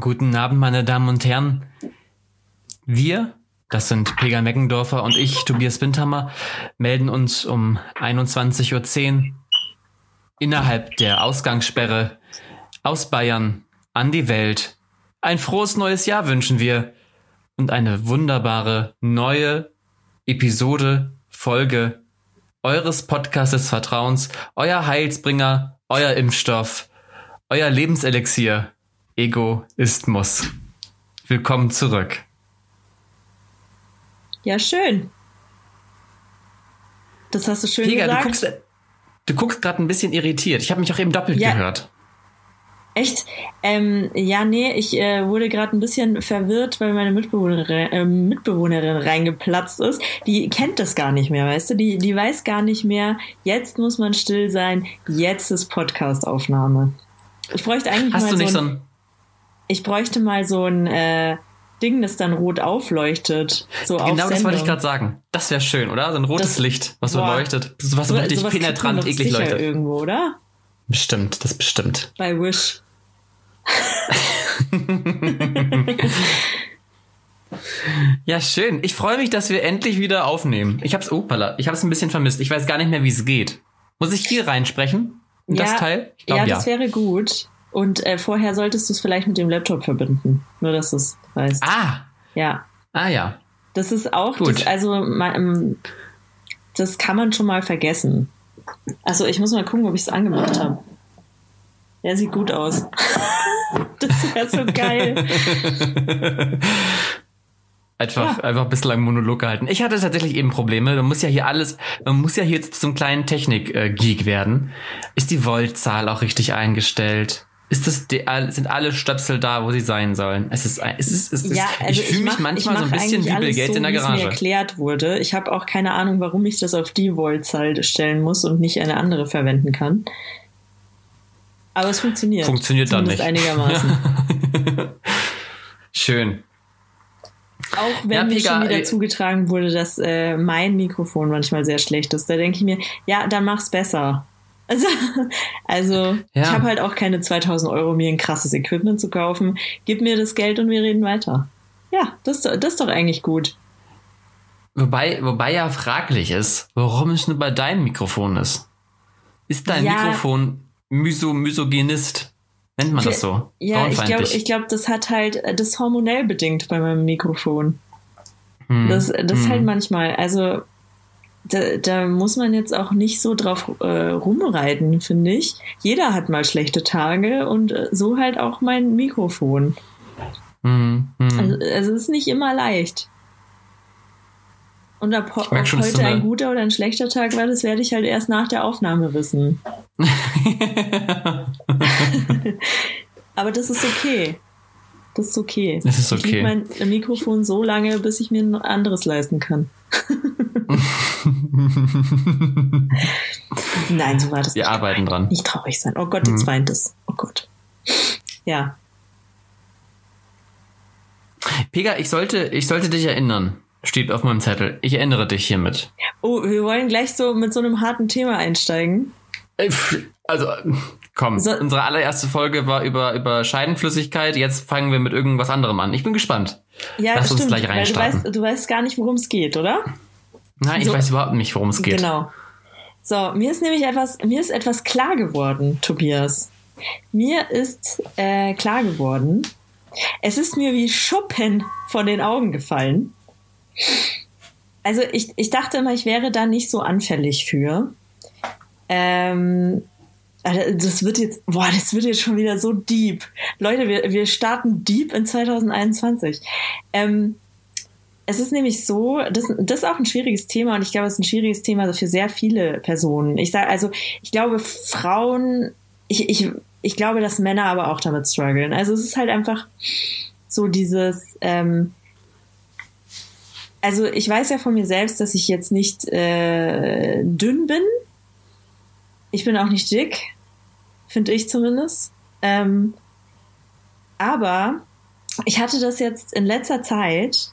Guten Abend, meine Damen und Herren. Wir, das sind Pega Meckendorfer und ich, Tobias Windhammer, melden uns um 21.10 Uhr innerhalb der Ausgangssperre aus Bayern an die Welt. Ein frohes neues Jahr wünschen wir und eine wunderbare neue Episode, Folge eures Podcasts des Vertrauens, euer Heilsbringer, euer Impfstoff, euer Lebenselixier, Egoismus. Willkommen zurück. Ja, schön. Das hast du schön Pega, gesagt. du guckst, du guckst gerade ein bisschen irritiert. Ich habe mich auch eben doppelt Ja. gehört. Echt? Ähm, ja, nee, ich äh, wurde gerade ein bisschen verwirrt, weil meine Mitbewohnerin, äh, Mitbewohnerin reingeplatzt ist. Die kennt das gar nicht mehr, weißt du? Die, die weiß gar nicht mehr, jetzt muss man still sein, jetzt ist Podcast-Aufnahme. Ich bräuchte eigentlich Hast mal du nicht so so ein, ein. Ich bräuchte mal so ein äh, Ding, das dann rot aufleuchtet. So auf Genau das wollte ich gerade sagen. Das wäre schön, oder? So ein rotes Das- Licht, was so Boah. leuchtet. Was so richtig penetrant, eklig leuchtet. irgendwo, oder? Bestimmt, das bestimmt. Bei Wish. Ja, schön. Ich freue mich, dass wir endlich wieder aufnehmen. Ich hab's, opala, ich hab's ein bisschen vermisst. Ich weiß gar nicht mehr, wie es geht. Muss ich hier reinsprechen? In das Teil? Ich glaube, ja, ja. das wäre gut. Und äh, vorher solltest du es vielleicht mit dem Laptop verbinden. Nur, dass du es weißt. Ah, Ja. ah ja. Das ist auch, Gut. das, also, ähm, das kann man schon mal vergessen. Also, ich muss mal gucken, ob ich es angemacht habe. Der sieht gut aus. das wäre so geil. Einfach, Ja. einfach bislang Monolog gehalten. Ich hatte tatsächlich eben Probleme. Man muss ja hier alles, man muss ja hier zum kleinen Technik-Geek werden. Ist die Voltzahl auch richtig eingestellt? Ist das, die, sind alle Stöpsel da, wo sie sein sollen? Es ist, es ist, es ist Ja, also ich fühle mich manchmal so ein bisschen wie Bill Gates so, in der es mir Garage. erklärt wurde. Ich habe auch keine Ahnung, warum ich das auf die Voltzahl stellen muss und nicht eine andere verwenden kann. Aber es funktioniert. Funktioniert dann nicht. einigermaßen. Schön. Auch wenn Ja, mir schon wieder äh, zugetragen wurde, dass äh, mein Mikrofon manchmal sehr schlecht ist, da denke ich mir, ja, dann mach's besser. Also, also Ja. ich habe halt auch keine 2000 Euro, mir ein krasses Equipment zu kaufen. Gib mir das Geld und wir reden weiter. Ja, das, das ist doch eigentlich gut. Wobei, wobei ja fraglich ist, warum es nur bei deinem Mikrofon ist. Ist dein Ja. Mikrofon myso misogynist? Nennt man das so? Ja, ich glaube, ich glaub, das hat halt, das hormonell bedingt bei meinem Mikrofon. Hm, Das, das hm. halt manchmal, also da, da muss man jetzt auch nicht so drauf äh, rumreiten, finde ich. Jeder hat mal schlechte Tage und äh, so halt auch mein Mikrofon. Hm, hm. Also, also es ist nicht immer leicht. Und ob, ob schon, heute ein guter oder ein schlechter Tag war, das werde ich halt erst nach der Aufnahme wissen. Aber das ist okay. Das ist okay. Das ist Ich okay. mein Mikrofon so lange, bis ich mir ein anderes leisten kann. Nein, so war das Wir nicht. arbeiten dran. Nicht traurig sein. Oh Gott, jetzt weint es. Oh Gott. Ja. Pega, ich sollte, ich sollte dich erinnern. Steht auf meinem Zettel. Ich erinnere dich hiermit. Oh, wir wollen gleich so mit so einem harten Thema einsteigen. Äh, Also, komm, So- unsere allererste Folge war über, über Scheidenflüssigkeit. Jetzt fangen wir mit irgendwas anderem an. Ich bin gespannt. Ja, Lass uns stimmt. gleich weil du reinstarten. weißt, du weißt gar nicht, worum es geht, oder? Nein, ich So- weiß überhaupt nicht, worum es geht. Genau. So, mir ist nämlich etwas, mir ist etwas klar geworden, Tobias. Mir ist äh, klar geworden, es ist mir wie Schuppen von den Augen gefallen. Also ich, ich dachte immer, ich wäre da nicht so anfällig für. Ähm, das wird jetzt, boah, das wird jetzt schon wieder so deep. Leute, wir, wir starten deep in 2021. Ähm, es ist nämlich so, das, das ist auch ein schwieriges Thema und ich glaube, es ist ein schwieriges Thema für sehr viele Personen. Ich sage also, ich glaube, Frauen, ich, ich, ich glaube, dass Männer aber auch damit strugglen. Also es ist halt einfach so dieses, ähm, also ich weiß ja von mir selbst, dass ich jetzt nicht äh, dünn bin. Ich bin auch nicht dick, finde ich zumindest. Ähm, aber ich hatte das jetzt in letzter Zeit,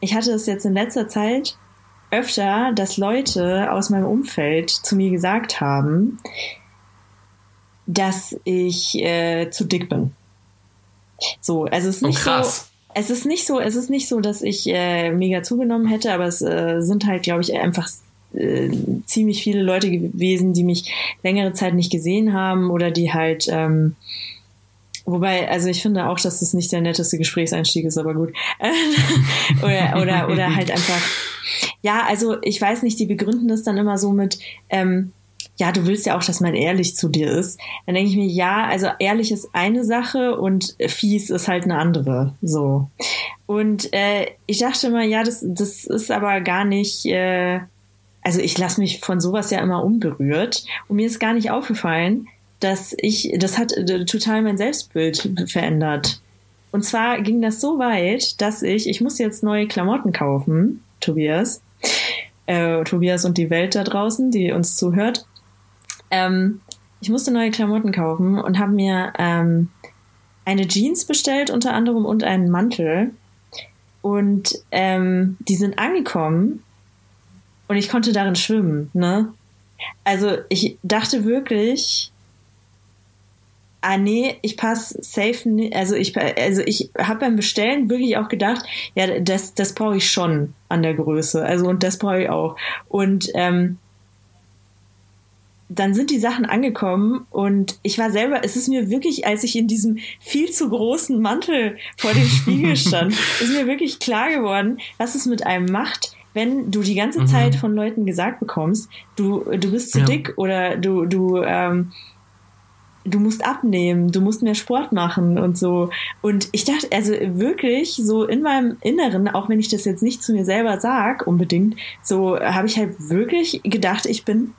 ich hatte das jetzt in letzter Zeit öfter, dass Leute aus meinem Umfeld zu mir gesagt haben, dass ich äh, zu dick bin. So, also es ist Oh, nicht krass. so. Es ist nicht so, es ist nicht so, dass ich äh, mega zugenommen hätte, aber es äh, sind halt, glaube ich, einfach äh, ziemlich viele Leute gewesen, die mich längere Zeit nicht gesehen haben oder die halt, ähm, wobei, also ich finde auch, dass das nicht der netteste Gesprächseinstieg ist, aber gut. oder, oder, oder halt einfach, ja, also ich weiß nicht, die begründen das dann immer so mit, ähm, ja, du willst ja auch, dass man ehrlich zu dir ist. Dann denke ich mir, ja, also ehrlich ist eine Sache und fies ist halt eine andere. So. Und äh, ich dachte immer, ja, das, das ist aber gar nicht. Äh, also ich lasse mich von sowas ja immer unberührt. Und mir ist gar nicht aufgefallen, dass ich, das hat äh, total mein Selbstbild verändert. Und zwar ging das so weit, dass ich, ich muss jetzt neue Klamotten kaufen, Tobias. Äh, Tobias und die Welt da draußen, die uns zuhört. Ähm, ich musste neue Klamotten kaufen und habe mir ähm, eine Jeans bestellt unter anderem und einen Mantel. Und ähm, die sind angekommen und ich konnte darin schwimmen. Ne? Also ich dachte wirklich, ah nee, ich passe safe, also ich, also ich habe beim Bestellen wirklich auch gedacht, ja, das, das brauche ich schon an der Größe, also und das brauche ich auch. Und ähm, dann sind die Sachen angekommen und ich war selber, es ist mir wirklich, als ich in diesem viel zu großen Mantel vor dem Spiegel stand, ist mir wirklich klar geworden, was es mit einem macht, wenn du die ganze Mhm. Zeit von Leuten gesagt bekommst, du, du bist zu Ja. dick oder du, du, ähm, du musst abnehmen, du musst mehr Sport machen und so. Und ich dachte, also wirklich, so in meinem Inneren, auch wenn ich das jetzt nicht zu mir selber sag, unbedingt, so habe ich halt wirklich gedacht, ich bin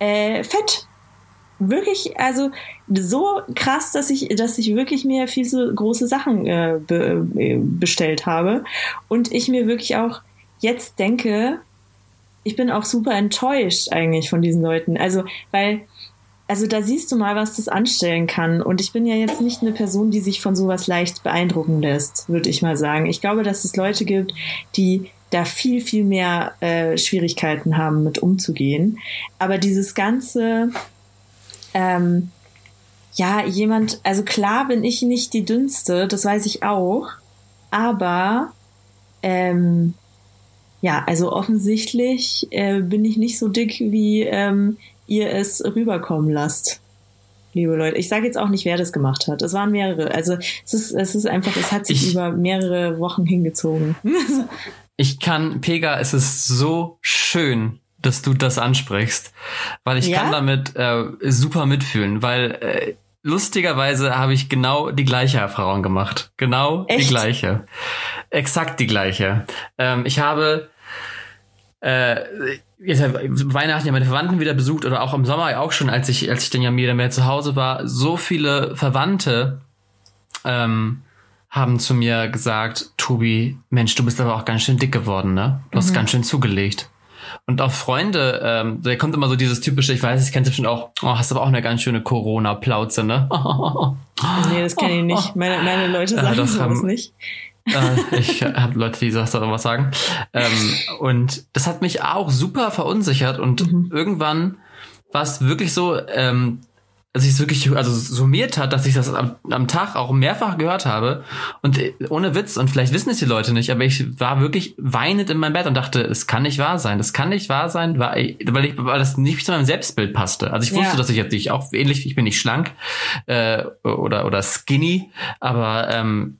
äh, fett. Wirklich, also so krass, dass ich, dass ich wirklich mir viel zu große Sachen äh, be, äh, bestellt habe. Und ich mir wirklich auch jetzt denke, ich bin auch super enttäuscht eigentlich von diesen Leuten. Also, weil, also da siehst du mal, was das anstellen kann. Und ich bin ja jetzt nicht eine Person, die sich von sowas leicht beeindrucken lässt, würde ich mal sagen. Ich glaube, dass es Leute gibt, die da viel, viel mehr äh, Schwierigkeiten haben, mit umzugehen. Aber dieses ganze, ähm, ja, jemand, also klar bin ich nicht die dünnste, das weiß ich auch, aber ähm, ja, also offensichtlich äh, bin ich nicht so dick, wie ähm, ihr es rüberkommen lasst. Liebe Leute, ich sage jetzt auch nicht, wer das gemacht hat. Es waren mehrere. Also es ist, es ist einfach, es hat sich Ich- über mehrere Wochen hingezogen. Ich kann, Pega, es ist so schön, dass du das ansprichst, weil ich Ja? kann damit äh, super mitfühlen, weil äh, lustigerweise habe ich genau die gleiche Erfahrung gemacht. Genau die Echt? gleiche. Exakt die gleiche. Ähm, ich habe äh, jetzt Weihnachten ja meine Verwandten wieder besucht oder auch im Sommer auch schon, als ich, als ich dann ja wieder mehr zu Hause war, so viele Verwandte ähm, haben zu mir gesagt, Tobi, Mensch, du bist aber auch ganz schön dick geworden, ne? Du hast ganz schön zugelegt. Und auch Freunde, ähm, da kommt immer so dieses typische, ich weiß, ich kenn's bestimmt auch, oh, hast aber auch eine ganz schöne Corona-Plauze, ne? nee, das kenne ich nicht. Meine, meine Leute sagen das sowas haben- nicht. Äh, ich habe Leute, die das was sagen. Ähm, und das hat mich auch super verunsichert und Mhm. irgendwann war es wirklich so, ähm, dass ich es wirklich also summiert hat, dass ich das am, am Tag auch mehrfach gehört habe und äh, ohne Witz und vielleicht wissen es die Leute nicht, aber ich war wirklich weinend in meinem Bett und dachte, es kann nicht wahr sein, das kann nicht wahr sein, weil ich, weil, ich, weil das nicht zu meinem Selbstbild passte. Also ich wusste, Ja. dass ich jetzt nicht auch ähnlich, ich bin nicht schlank äh, oder oder skinny, aber ähm,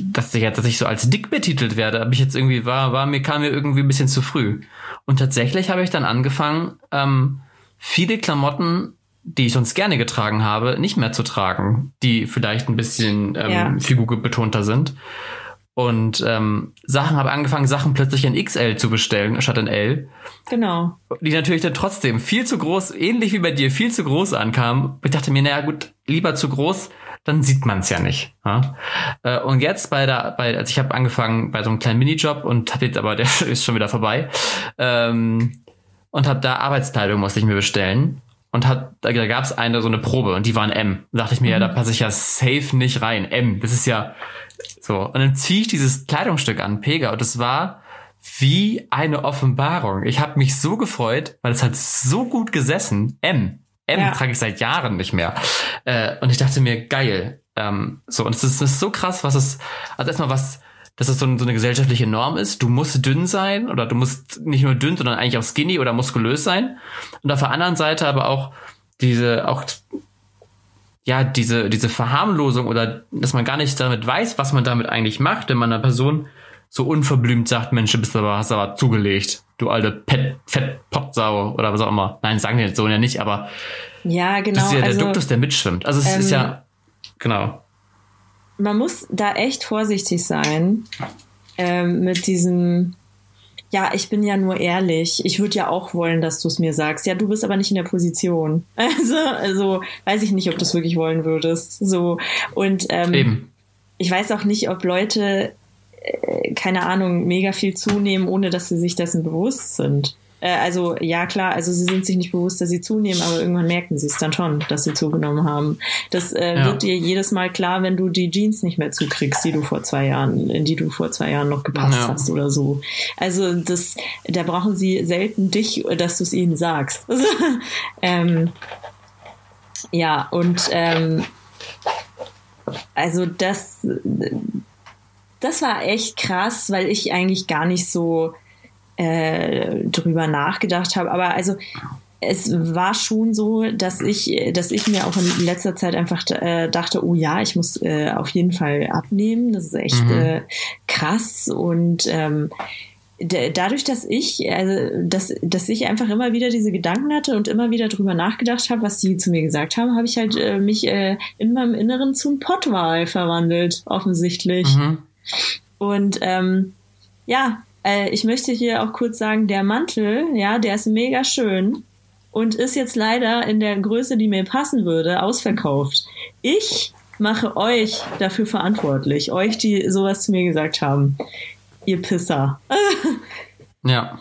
dass ich jetzt, dass ich so als dick betitelt werde, habe ich jetzt irgendwie war, war mir kam mir irgendwie ein bisschen zu früh. Und tatsächlich habe ich dann angefangen, ähm, viele Klamotten, die ich sonst gerne getragen habe, nicht mehr zu tragen, die vielleicht ein bisschen ähm, Ja. figurbetonter sind. Und ähm, Sachen habe angefangen, Sachen plötzlich in XL zu bestellen, statt in L Genau. die natürlich dann trotzdem viel zu groß, ähnlich wie bei dir, viel zu groß ankamen. Ich dachte mir, naja gut, lieber zu groß, dann sieht man es ja nicht. Ja? Äh, Und jetzt bei der, bei, also ich habe angefangen bei so einem kleinen Minijob und habe jetzt aber, der ist schon wieder vorbei. Ähm, und habe da Arbeitskleidung musste ich mir bestellen. Und hat, da, da gab es eine so eine Probe und die war ein M. Da dachte ich mir, ja, da passe ich ja safe nicht rein. M, das ist ja so. Und dann ziehe ich dieses Kleidungsstück an, Pega, und es war wie eine Offenbarung. Ich habe mich so gefreut, weil es hat so gut gesessen. M. M Ja. trage ich seit Jahren nicht mehr. Äh, und ich dachte mir, geil. Ähm, so, und es ist, es ist so krass, was es, also erstmal was, dass es so, so eine gesellschaftliche Norm ist. Du musst dünn sein oder du musst nicht nur dünn, sondern eigentlich auch skinny oder muskulös sein. Und auf der anderen Seite aber auch diese, auch, ja, diese, diese Verharmlosung oder dass man gar nicht damit weiß, was man damit eigentlich macht, wenn man einer Person so unverblümt sagt, Mensch, du bist aber, hast aber zugelegt, du alte Pet, Fett, Potsau oder was auch immer. Nein, sagen wir jetzt so ja nicht, aber ja, genau. Das ist ja der also, Duktus, der mitschwimmt. Also es ähm, ist ja, genau. Man muss da echt vorsichtig sein ähm, mit diesem, ja, ich bin ja nur ehrlich. Ich würde ja auch wollen, dass du es mir sagst. Ja, du bist aber nicht in der Position. Also, also weiß ich nicht, ob du es wirklich wollen würdest. So und ähm, Eben. ich weiß auch nicht, ob Leute keine Ahnung mega viel zunehmen, ohne dass sie sich dessen bewusst sind. Äh, also ja klar, also sie sind sich nicht bewusst, dass sie zunehmen, aber irgendwann merken sie es dann schon, dass sie zugenommen haben. Das äh, Ja. wird dir jedes Mal klar, wenn du die Jeans nicht mehr zukriegst, die du vor zwei Jahren, in die du vor zwei Jahren noch gepasst Ja. hast oder so. Also das, da brauchen sie selten dich, dass du es ihnen sagst. ähm, ja und ähm, also das das war echt krass, weil ich eigentlich gar nicht so äh, drüber nachgedacht habe. Aber also es war schon so, dass ich, dass ich mir auch in letzter Zeit einfach äh, dachte, oh ja, ich muss äh, auf jeden Fall abnehmen. Das ist echt Mhm. äh, krass und ähm, dadurch, dass ich, also, dass, dass ich einfach immer wieder diese Gedanken hatte und immer wieder drüber nachgedacht habe, was die zu mir gesagt haben, habe ich halt äh, mich äh, in meinem Inneren zu einem Pottwal verwandelt, offensichtlich. Mhm. Und ähm, ja, äh, ich möchte hier auch kurz sagen, der Mantel, ja, der ist mega schön und ist jetzt leider in der Größe, die mir passen würde, ausverkauft. Ich mache euch dafür verantwortlich, euch, die sowas zu mir gesagt haben. Ihr Pisser. Ja.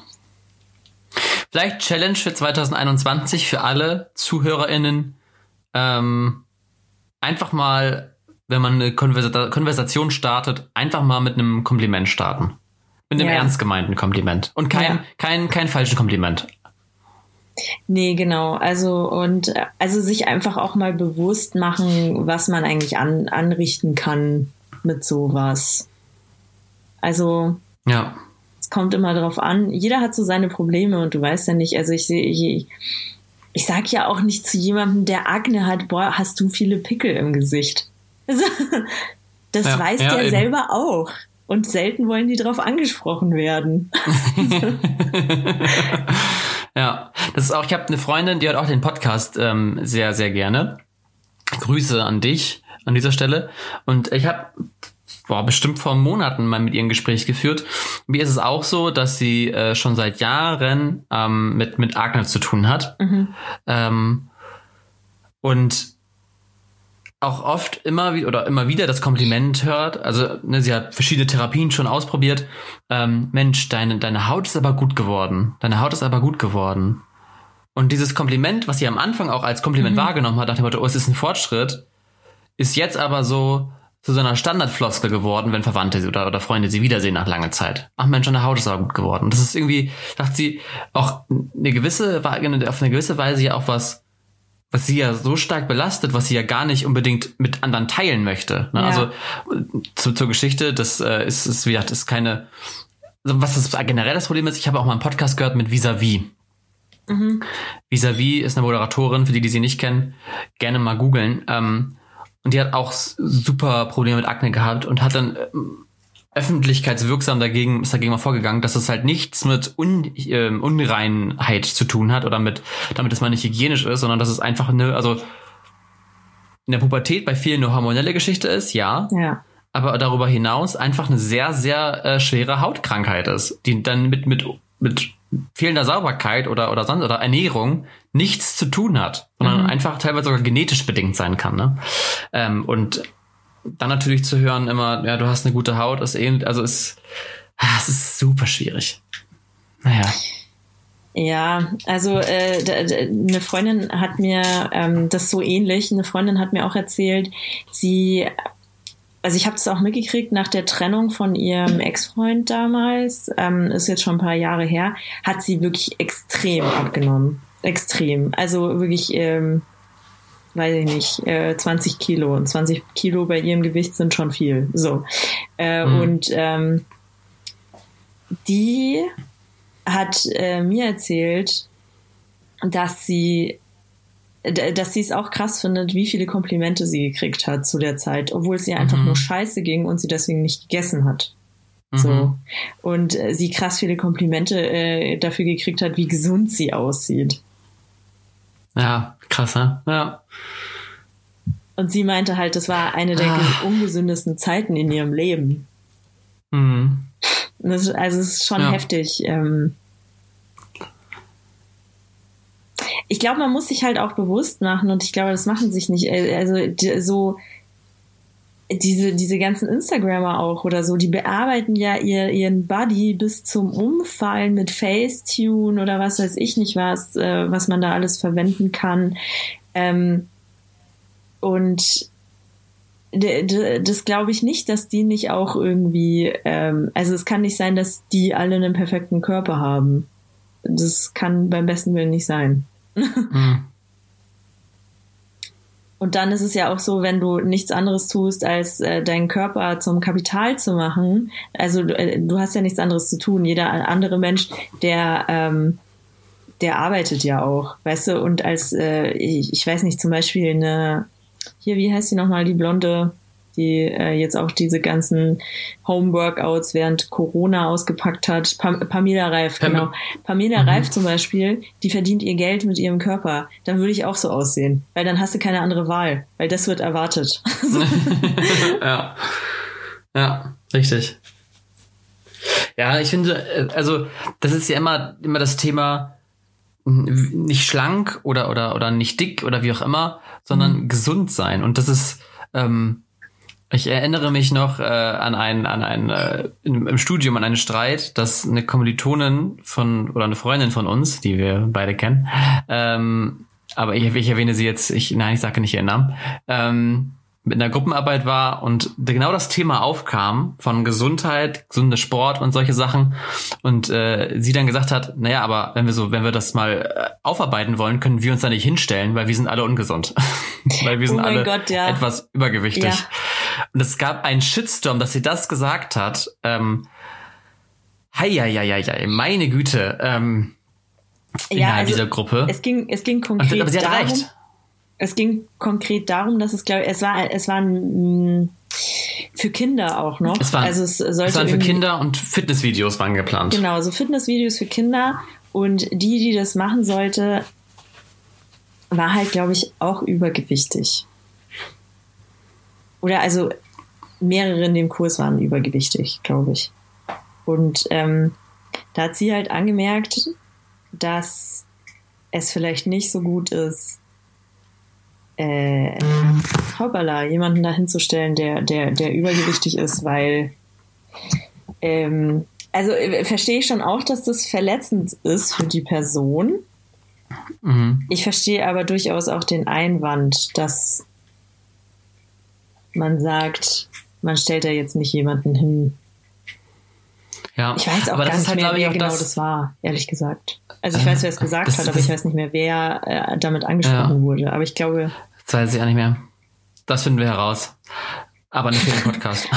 Vielleicht Challenge für 2021 für alle ZuhörerInnen. Ähm, einfach mal, wenn man eine Konversa Konversation startet, einfach mal mit einem Kompliment starten. Mit einem Ja. ernst gemeinten Kompliment. Und kein, Ja. kein, kein falsches Kompliment. Nee, genau. Also und also sich einfach auch mal bewusst machen, was man eigentlich an, anrichten kann mit sowas. Also Ja. es kommt immer drauf an. Jeder hat so seine Probleme und du weißt ja nicht. Also ich sehe, ich, ich sag ja auch nicht zu jemandem, der Akne hat, boah, hast du viele Pickel im Gesicht. Also, das Ja, weiß ja, der eben. selber auch. Und selten wollen die drauf angesprochen werden. Ja, das ist auch, ich habe eine Freundin, die hört auch den Podcast ähm, sehr, sehr gerne. Grüße an dich an dieser Stelle. Und ich habe boah, bestimmt vor Monaten mal mit ihr ein Gespräch geführt. Mir ist es auch so, dass sie äh, schon seit Jahren ähm, mit, mit Akne zu tun hat. Ähm, und auch oft immer wieder oder immer wieder das Kompliment hört. Also ne, sie hat verschiedene Therapien schon ausprobiert. Ähm, Mensch, deine, deine Haut ist aber gut geworden. Deine Haut ist aber gut geworden. Und dieses Kompliment, was sie am Anfang auch als Kompliment wahrgenommen hat, nach dem Motto, oh, es ist ein Fortschritt, ist jetzt aber so zu so einer Standardfloskel geworden, wenn Verwandte oder, oder Freunde sie wiedersehen nach langer Zeit. Ach Mensch, deine Haut ist aber gut geworden. Das ist irgendwie, sagt sie, auch eine gewisse, auf eine gewisse Weise ja auch was, was sie ja so stark belastet, was sie ja gar nicht unbedingt mit anderen teilen möchte. Ne? Ja. Also zu, zur Geschichte, das äh, ist, ist, wie gesagt, ist keine, also was das generell das Problem ist, ich habe auch mal einen Podcast gehört mit Vis-a-vis. Vis-a-vis ist eine Moderatorin, für die, die sie nicht kennen, gerne mal googeln. Ähm, und die hat auch super Probleme mit Akne gehabt und hat dann ähm, öffentlichkeitswirksam dagegen, ist dagegen mal vorgegangen, dass es halt nichts mit Un, ähm, Unreinheit zu tun hat oder mit, damit es mal nicht hygienisch ist, sondern dass es einfach eine, also in der Pubertät bei vielen eine hormonelle Geschichte ist, ja, Ja. aber darüber hinaus einfach eine sehr, sehr äh, schwere Hautkrankheit ist, die dann mit, mit, mit fehlender Sauberkeit oder, oder sonst oder Ernährung nichts zu tun hat, sondern einfach teilweise sogar genetisch bedingt sein kann. Ne? Ähm, und dann natürlich zu hören immer, ja, du hast eine gute Haut, ist ähnlich, also ist, ah, es ist super schwierig. Naja. Ja, also äh, eine Freundin hat mir ähm, das so ähnlich. Eine Freundin hat mir auch erzählt, sie, also ich habe es auch mitgekriegt nach der Trennung von ihrem Ex-Freund damals, ähm, ist jetzt schon ein paar Jahre her, hat sie wirklich extrem abgenommen, extrem. Also wirklich ähm, weiß ich nicht, äh, 20 Kilo. Und 20 Kilo bei ihrem Gewicht sind schon viel. So. Äh, mhm. Und ähm, die hat äh, mir erzählt, dass sie dass sie es auch krass findet, wie viele Komplimente sie gekriegt hat zu der Zeit, obwohl es ihr einfach mhm. nur scheiße ging und sie deswegen nicht gegessen hat. Mhm. So. Und äh, sie krass viele Komplimente äh, dafür gekriegt hat, wie gesund sie aussieht. Ja, krass, ne? Ja. Und sie meinte halt, das war eine der ah. ungesündesten Zeiten in ihrem Leben. Mhm. Das, also es ist schon ja. heftig. Ähm, ich glaube, man muss sich halt auch bewusst machen und ich glaube, das machen sich nicht. Äh, also so diese, diese ganzen Instagrammer auch oder so, die bearbeiten ja ihr, ihren Body bis zum Umfallen mit Facetune oder was weiß ich nicht was, äh, was man da alles verwenden kann. Ähm, und das glaube ich nicht, dass die nicht auch irgendwie, ähm, also es kann nicht sein, dass die alle einen perfekten Körper haben. Das kann beim besten Willen nicht sein. Mhm. Und dann ist es ja auch so, wenn du nichts anderes tust, als äh, deinen Körper zum Kapital zu machen. Also äh, du hast ja nichts anderes zu tun. Jeder andere Mensch, der ähm, der arbeitet ja auch, weißt du. Und als äh, ich, ich weiß nicht, zum Beispiel eine hier, wie heißt sie nochmal, die blonde die äh, jetzt auch diese ganzen Homeworkouts während Corona ausgepackt hat. Pam Pamela Reif, Pam genau. Pamela mhm. Reif zum Beispiel, die verdient ihr Geld mit ihrem Körper. Dann würde ich auch so aussehen, weil dann hast du keine andere Wahl, weil das wird erwartet. ja. Ja, richtig. Ja, ich finde, äh, also das ist ja immer, immer das Thema nicht schlank oder, oder, oder nicht dick oder wie auch immer, sondern mhm. gesund sein. Und das ist, ähm, ich erinnere mich noch äh, an einen, an einen äh, im, im Studium an einen Streit, dass eine Kommilitonin von oder eine Freundin von uns, die wir beide kennen, ähm, aber ich, ich erwähne sie jetzt, ich nein, ich sage nicht ihren Namen, ähm, mit einer Gruppenarbeit war und genau das Thema aufkam von Gesundheit, gesunder Sport und solche Sachen und äh, sie dann gesagt hat, naja, aber wenn wir so, wenn wir das mal äh, aufarbeiten wollen, können wir uns da nicht hinstellen, weil wir sind alle ungesund, weil wir sind oh alle Gott, ja. etwas übergewichtig. Ja. Und es gab einen Shitstorm, dass sie das gesagt hat. Ähm, hei, hei, hei, hei, meine Güte. Ähm, ja, innerhalb also dieser Gruppe. Es ging, es ging konkret aber sie hat darum, recht. Es ging konkret darum, dass es, glaube ich, es war, es war ein, für Kinder auch noch. Es waren, also es sollte es waren für Kinder und Fitnessvideos waren geplant. Genau, so Fitnessvideos für Kinder. Und die, die das machen sollte, war halt, glaube ich, auch übergewichtig. Oder also mehrere in dem Kurs waren übergewichtig, glaube ich. Und ähm, da hat sie halt angemerkt, dass es vielleicht nicht so gut ist, äh, hoppala, jemanden da hinzustellen, der, der, der übergewichtig ist, weil ähm, also äh, verstehe ich schon auch, dass das verletzend ist für die Person. Mhm. Ich verstehe aber durchaus auch den Einwand, dass man sagt, man stellt da jetzt nicht jemanden hin. Ja, ich weiß auch gar nicht halt, mehr, wer genau das, das, war, ehrlich gesagt. Also ich weiß, wer es gesagt das, hat, aber das, ich weiß nicht mehr, wer äh, damit angesprochen ja. wurde. Aber ich glaube. Das weiß ich auch nicht mehr. Das finden wir heraus. Aber nicht für den Podcast.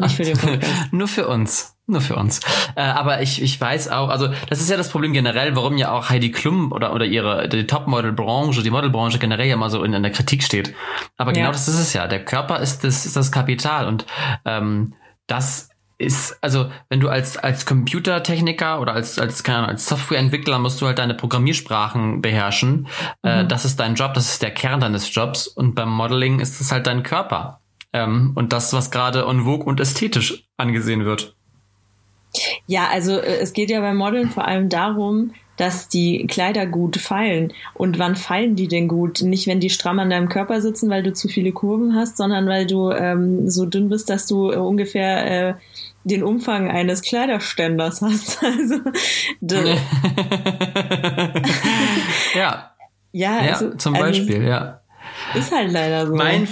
nicht für den Podcast. Nur für uns. Nur für uns. Äh, aber ich, ich weiß auch, also das ist ja das Problem generell, warum ja auch Heidi Klum oder, oder ihre die Topmodel-Branche, die Modelbranche generell ja immer so in, in der Kritik steht. Aber genau ja. das ist es ja. Der Körper ist das, ist das Kapital und ähm, das ist, also wenn du als, als Computertechniker oder als, als, keine Ahnung, als Softwareentwickler musst du halt deine Programmiersprachen beherrschen. Äh, mhm. Äh, das ist dein Job, das ist der Kern deines Jobs und beim Modeling ist es halt dein Körper. Ähm, und das, was gerade en vogue und ästhetisch angesehen wird. Ja, also äh, es geht ja beim Modeln vor allem darum, dass die Kleider gut fallen. Und wann fallen die denn gut? Nicht, wenn die stramm an deinem Körper sitzen, weil du zu viele Kurven hast, sondern weil du ähm, so dünn bist, dass du äh, ungefähr äh, den Umfang eines Kleiderständers hast. Also, ja. ja, also, ja, zum also Beispiel, also, ja. Ist halt leider so. Mein,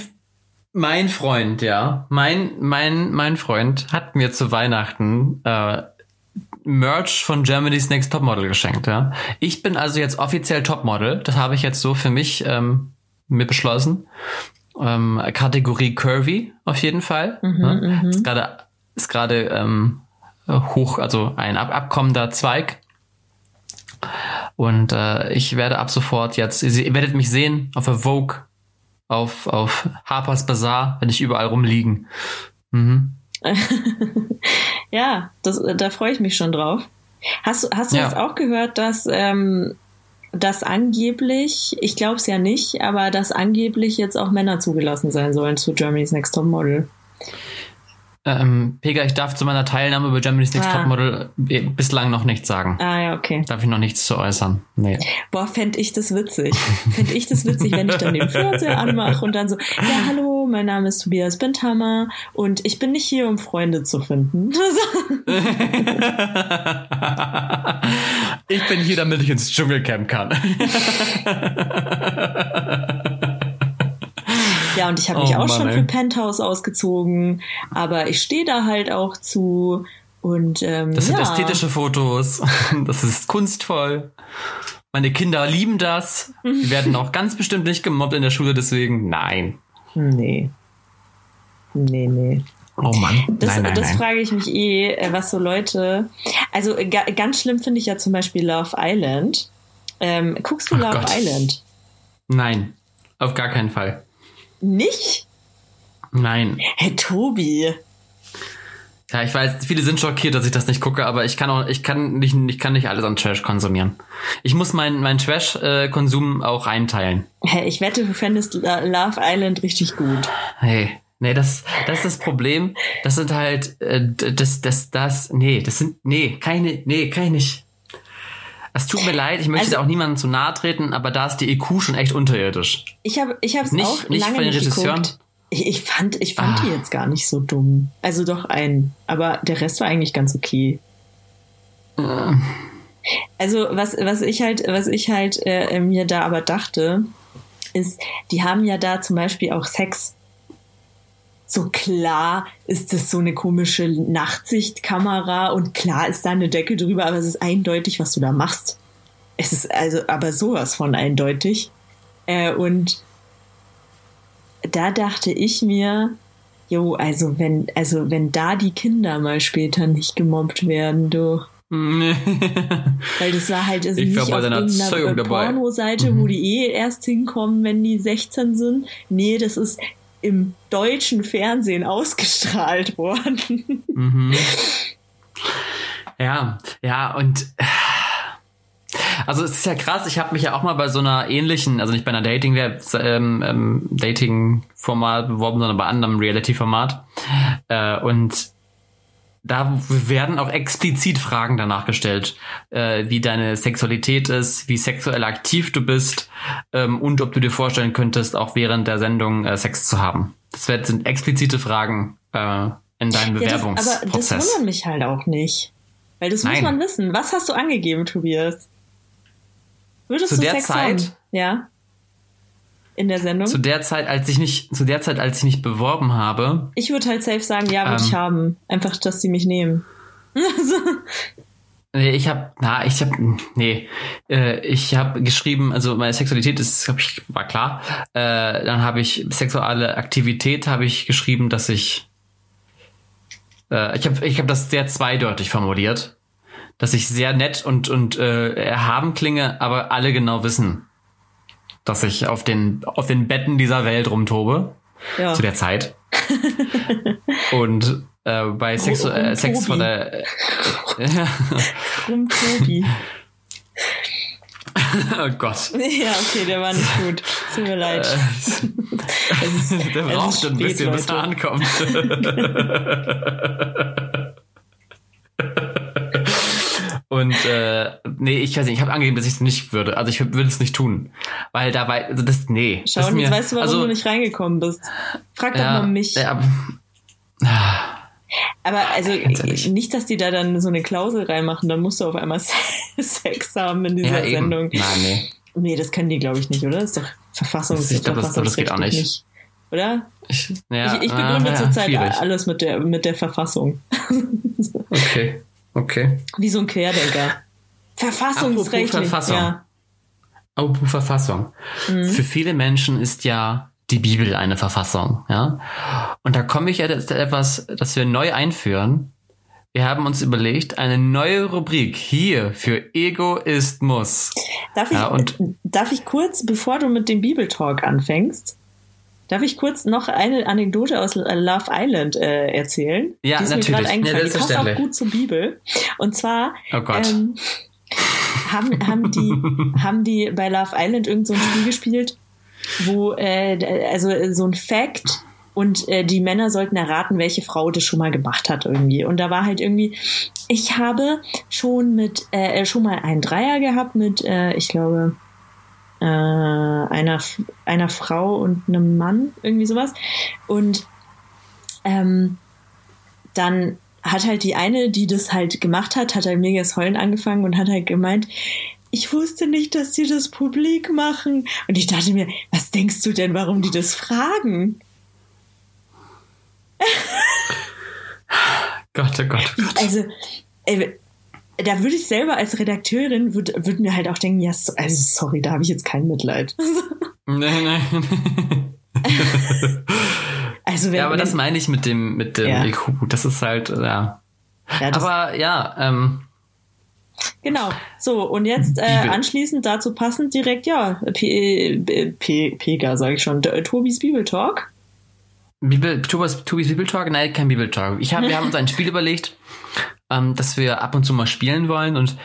mein Freund, ja, mein, mein, mein Freund hat mir zu Weihnachten äh, Merch von Germany's Next Topmodel geschenkt, ja. Ich bin also jetzt offiziell Topmodel. Das habe ich jetzt so für mich ähm, mir beschlossen. Ähm, Kategorie Curvy auf jeden Fall. Mhm, ne? mhm. Ist gerade ist gerade ähm, hoch, also ein ab abkommender Zweig. Und äh, ich werde ab sofort jetzt, ihr werdet mich sehen auf der Vogue, auf, auf Harper's Bazaar, wenn ich überall rumliegen. Mhm. Ja, das, da freue ich mich schon drauf. Hast, du- hast du Ja. jetzt auch gehört, dass, ähm, dass angeblich, ich glaube es ja nicht, aber dass angeblich jetzt auch Männer zugelassen sein sollen zu Germany's Next Top Model? Ähm, Pega, ich darf zu meiner Teilnahme bei Germany's Next Ah. Topmodel äh, bislang noch nichts sagen. Ah ja, okay. Darf ich noch nichts zu äußern? Nee. Boah, fänd ich das witzig. Fänd ich das witzig, wenn ich dann den Fernseher anmache und dann so, ja, hallo, mein Name ist Tobias Benthammer und ich bin nicht hier, um Freunde zu finden. ich bin hier, damit ich ins Dschungelcamp kann. ja, und ich habe mich Oh auch Mann, schon ey. für Penthouse ausgezogen, aber ich stehe da halt auch zu und ähm, Das sind ja. ästhetische Fotos. Das ist kunstvoll. Meine Kinder lieben das. Die werden auch ganz bestimmt nicht gemobbt in der Schule, deswegen nein. Nee. Nee, nee. Oh Mann. Das, nein, nein, das nein. frage ich mich eh, äh, was so Leute. Also äh, ga, ganz schlimm finde ich ja zum Beispiel Love Island. Ähm, guckst du Ach Love Gott. Island? Nein. Auf gar keinen Fall. Nicht? Nein. Hey, Tobi. Ja, ich weiß, viele sind schockiert, dass ich das nicht gucke, aber ich kann auch, ich kann nicht, ich kann nicht alles an Trash konsumieren. Ich muss meinen mein Trash-Konsum auch einteilen. Hey, ich wette, du fändest Love Island richtig gut. Hey, nee, das, das ist das Problem. Das sind halt, äh, das, das, das, nee, das sind, nee, keine, nee, kann ich nicht. Es tut mir leid, ich möchte Also- da auch niemandem zu nahe treten, aber da ist die EQ schon echt unterirdisch. Ich habe ich es Nicht- auch nicht lange von den nicht Regisseuren? geguckt. Ich, ich fand, ich fand Ah. die jetzt gar nicht so dumm. Also doch ein, aber der Rest war eigentlich ganz okay. Also was, was ich halt, was ich halt äh, mir da aber dachte, ist, die haben ja da zum Beispiel auch Sex. So klar ist es so eine komische Nachtsichtkamera und klar ist da eine Decke drüber, aber es ist eindeutig, was du da machst. Es ist also aber sowas von eindeutig. Äh, und da dachte ich mir, jo, also wenn, also wenn da die Kinder mal später nicht gemobbt werden, du. Weil das war halt also Ich war nicht bei auf deiner irgendeiner. Pornoseite, wo die eh erst hinkommen, wenn die 16 sind. Nee, das ist im deutschen Fernsehen ausgestrahlt worden. Mhm. Ja, ja, und also es ist ja krass, ich habe mich ja auch mal bei so einer ähnlichen, also nicht bei einer Dating, ähm, ähm, Dating-Format beworben, sondern bei anderem Reality-Format. Äh, und da werden auch explizit Fragen danach gestellt, äh, wie deine Sexualität ist, wie sexuell aktiv du bist ähm, und ob du dir vorstellen könntest, auch während der Sendung äh, Sex zu haben. Das sind explizite Fragen äh, in deinem Ja, das, aber das Bewerbungsprozess. wundert mich halt auch nicht. Weil das muss Nein. man wissen. Was hast du angegeben, Tobias? Würdest Zu du der Sex Zeit? haben? Ja. In der Sendung? zu der Zeit, als ich mich, zu der Zeit, als ich mich beworben habe, ich würde halt safe sagen, ja, würde Ähm. ich haben. Einfach, dass sie mich nehmen. nee, ich habe, na, ich habe, nee, äh, ich habe geschrieben, also meine Sexualität ist, hab ich, war klar. Äh, dann habe ich sexuelle Aktivität, habe ich geschrieben, dass ich, äh, ich habe, ich habe das sehr zweideutig formuliert, dass ich sehr nett und und äh, erhaben klinge, aber alle genau wissen, dass ich auf den auf den Betten dieser Welt rumtobe. Ja. zu der Zeit. Und äh, bei Sex, Rum äh, Sex von der. Rum Tobi. oh Gott. ja, okay, der war nicht gut. Tut mir leid. Es ist- Der braucht ein bisschen, bis er Leute. ankommt. Und äh, nee, ich weiß nicht, ich habe angegeben, dass ich es nicht würde. Also ich würde es nicht tun. Weil dabei, also das, nee. Schau, das mir- weißt du, warum also, du nicht reingekommen bist. Frag doch ja, mal mich. Ja, aber- also nicht, dass die da dann so eine Klausel reinmachen, dann musst du auf einmal Sex haben in dieser ja. Sendung. Nein, nee. Nee, das können die, glaube ich, nicht, oder? Das ist doch Verfassungs Ich glaub, das- das geht auch verfassungsrechtlich nicht. Oder? Ich, ja, ich, ich begründe ja, zurzeit schwierig. alles mit der, mit der Verfassung. Okay, okay. Wie so ein Querdenker. Verfassungsrechtlich. Apropos Verfassung. Ja. Apropos Verfassung. Für viele Menschen ist ja die Bibel eine Verfassung, ja. Und da komme ich jetzt etwas, das wir neu einführen. Wir haben uns überlegt, eine neue Rubrik hier für Egoismus. Darf ich, Ja, und- darf ich kurz, bevor du mit dem Bibeltalk anfängst, darf ich kurz noch eine Anekdote aus Love Island äh, erzählen? Ja, die ist mir natürlich. gerade eingefallen. Ja, die passt auch gut zur Bibel. Und zwar Oh ähm, haben, haben, die, haben die bei Love Island irgend so ein Spiel gespielt, wo, äh, also äh, so ein Fact und äh, die Männer sollten erraten, welche Frau das schon mal gemacht hat irgendwie. Und da war halt irgendwie, ich habe schon mit, äh, schon mal einen Dreier gehabt mit, äh, ich glaube, äh, einer, einer Frau und einem Mann, irgendwie sowas. Und ähm, dann hat halt die eine, die das halt gemacht hat, hat halt mega das Heulen angefangen und hat halt gemeint, ich wusste nicht, dass die das publik machen. Und ich dachte mir, was denkst du denn, warum die das fragen? Gott, oh Gott, oh Gott. Also, äh, da würde ich selber als Redakteurin, würde würd mir halt auch denken, ja, so, also sorry, da habe ich jetzt kein Mitleid. Nee, nee. Also Ja, aber das meine ich mit dem, mit dem Ja. IQ. Das ist halt, ja. ja, Aber ja, ähm, genau. So, und jetzt äh, anschließend dazu passend direkt, ja, P, P, P, Pega, sage ich schon, Tobis Bibeltalk. Bibel, Tobis, Tobis Bibeltalk? Nein, kein Bibeltalk. Ich hab, wir haben uns ein Spiel überlegt, ähm, das wir ab und zu mal spielen wollen und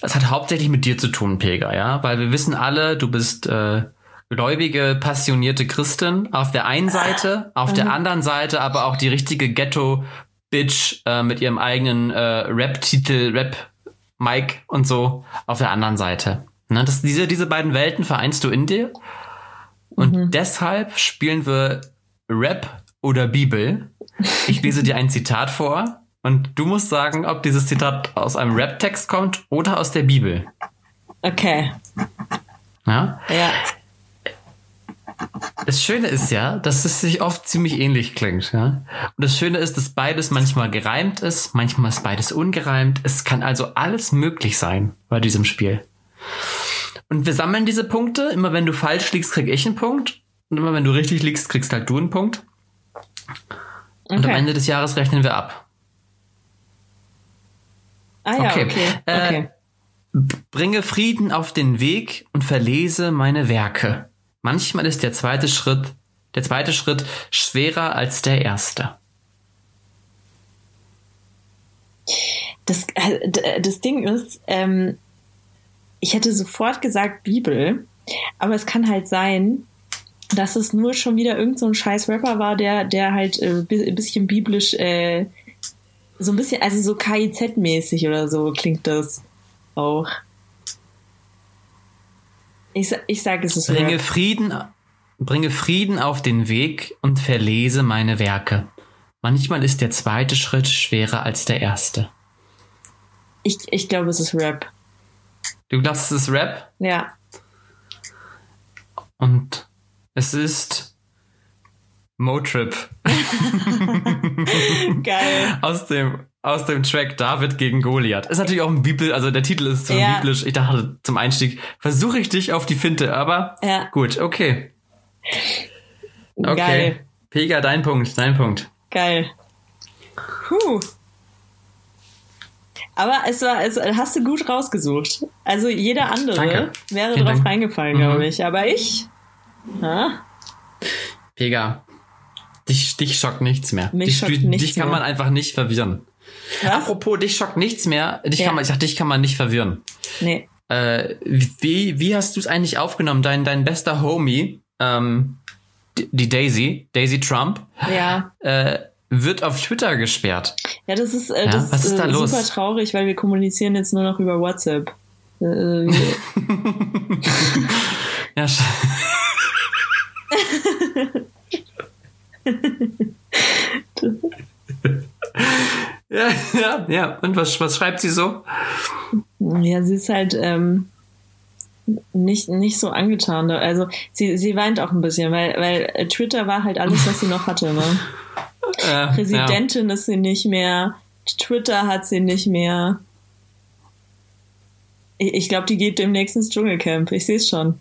das hat hauptsächlich mit dir zu tun, Pega, ja? Weil wir wissen alle, du bist äh, gläubige, passionierte Christin auf der einen Seite, auf der anderen Seite aber auch die richtige Ghetto-Bitch äh, mit ihrem eigenen äh, Rap-Titel, Rap-Mike und so auf der anderen Seite. Ne, das, diese, diese beiden Welten vereinst du in dir und deshalb spielen wir Rap oder Bibel. Ich lese dir ein Zitat vor und du musst sagen, ob dieses Zitat aus einem Rap-Text kommt oder aus der Bibel. Okay, Ja? ja. Das Schöne ist ja, dass es sich oft ziemlich ähnlich klingt. Ja? Und das Schöne ist, dass beides manchmal gereimt ist, manchmal ist beides ungereimt. Es kann also alles möglich sein bei diesem Spiel. Und wir sammeln diese Punkte. Immer wenn du falsch liegst, krieg ich einen Punkt. Und immer wenn du richtig liegst, kriegst halt du einen Punkt. Und am. Ende des Jahres rechnen wir ab. Ah ja, Okay. okay. Äh, okay. Bringe Frieden auf den Weg und verlese meine Werke. Manchmal ist der zweite Schritt, der zweite Schritt schwerer als der erste. Das, äh, das Ding ist, ähm, ich hätte sofort gesagt Bibel, aber es kann halt sein, dass es nur schon wieder irgend so ein scheiß Rapper war, der, der halt äh, bisschen biblisch, äh, so ein bisschen, also so KIZ-mäßig oder so klingt das auch. Ich, ich sage, es ist Bringe Rap. Frieden, bringe Frieden auf den Weg und verlese meine Werke. Manchmal ist der zweite Schritt schwerer als der erste. Ich, ich glaube, es ist Rap. Du glaubst, es ist Rap? Ja. Und es ist Motrip Geil. aus dem, aus dem Track David gegen Goliath. Ist natürlich auch ein Bibel, also der Titel ist so Ja. biblisch. Ich dachte zum Einstieg, versuche ich dich auf die Finte, aber Ja. gut, okay. Okay. Geil. Pega, dein Punkt, dein Punkt. Geil. Puh. Aber es war, es hast du gut rausgesucht. Also jeder andere Danke. wäre Vielen drauf Dank. reingefallen, Mhm. glaube ich. Aber ich, na, Pega, dich, dich schockt nichts mehr. Mich dich, schockt du- nichts dich kann mehr. man einfach nicht verwirren. was? Apropos, dich schockt nichts mehr. Dich Ja. kann man, ich dachte, dich kann man nicht verwirren. Nee. Äh, wie, wie hast du es eigentlich aufgenommen? Dein, dein bester Homie, ähm, die Daisy, Daisy Trump, Ja. äh, wird auf Twitter gesperrt. Ja, das ist, äh, Ja, das was ist da äh, los? super traurig, weil wir kommunizieren jetzt nur noch über WhatsApp. Äh, wir- Ja, ja, ja, ja. Und was, was schreibt sie so? ja, sie ist halt ähm, nicht, nicht so angetan. Also sie, sie weint auch ein bisschen, weil, weil Twitter war halt alles, was sie noch hatte. Ne? Äh, Präsidentin ist sie nicht mehr. Twitter hat sie nicht mehr. Ich, ich glaube, die geht demnächst ins Dschungelcamp. Ich sehe es schon.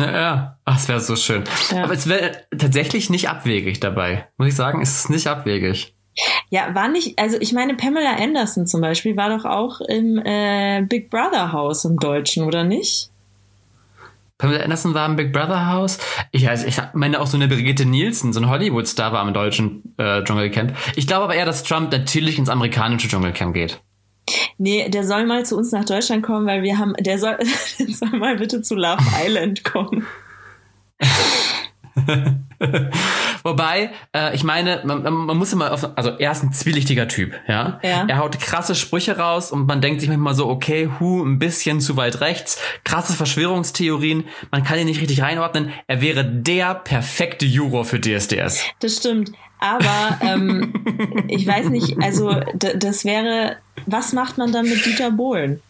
Ja, ja. Ach, es wäre so schön. Ja. Aber es wäre tatsächlich nicht abwegig dabei. Muss ich sagen, es ist nicht abwegig. Ja, war nicht, also ich meine, Pamela Anderson zum Beispiel war doch auch im äh, Big Brother Haus im Deutschen, oder nicht? Pamela Anderson war im Big Brother Haus. Ich, also ich meine auch so eine Brigitte Nielsen, so ein Hollywood-Star war im deutschen äh, Dschungelcamp. Ich glaube aber eher, dass Trump natürlich ins amerikanische Dschungelcamp geht. Nee, der soll mal zu uns nach Deutschland kommen, weil wir haben, der soll, der soll mal bitte zu Love Island kommen. Wobei, äh, ich meine, man, man muss immer auf, also er ist ein zwielichtiger Typ, ja? Ja. Er haut krasse Sprüche raus und man denkt sich manchmal so, okay, hu, ein bisschen zu weit rechts, krasse Verschwörungstheorien, man kann ihn nicht richtig einordnen. Er wäre der perfekte Juror für DSDS. Das stimmt. Aber ähm, ich weiß nicht, also das wäre, was macht man dann mit Dieter Bohlen?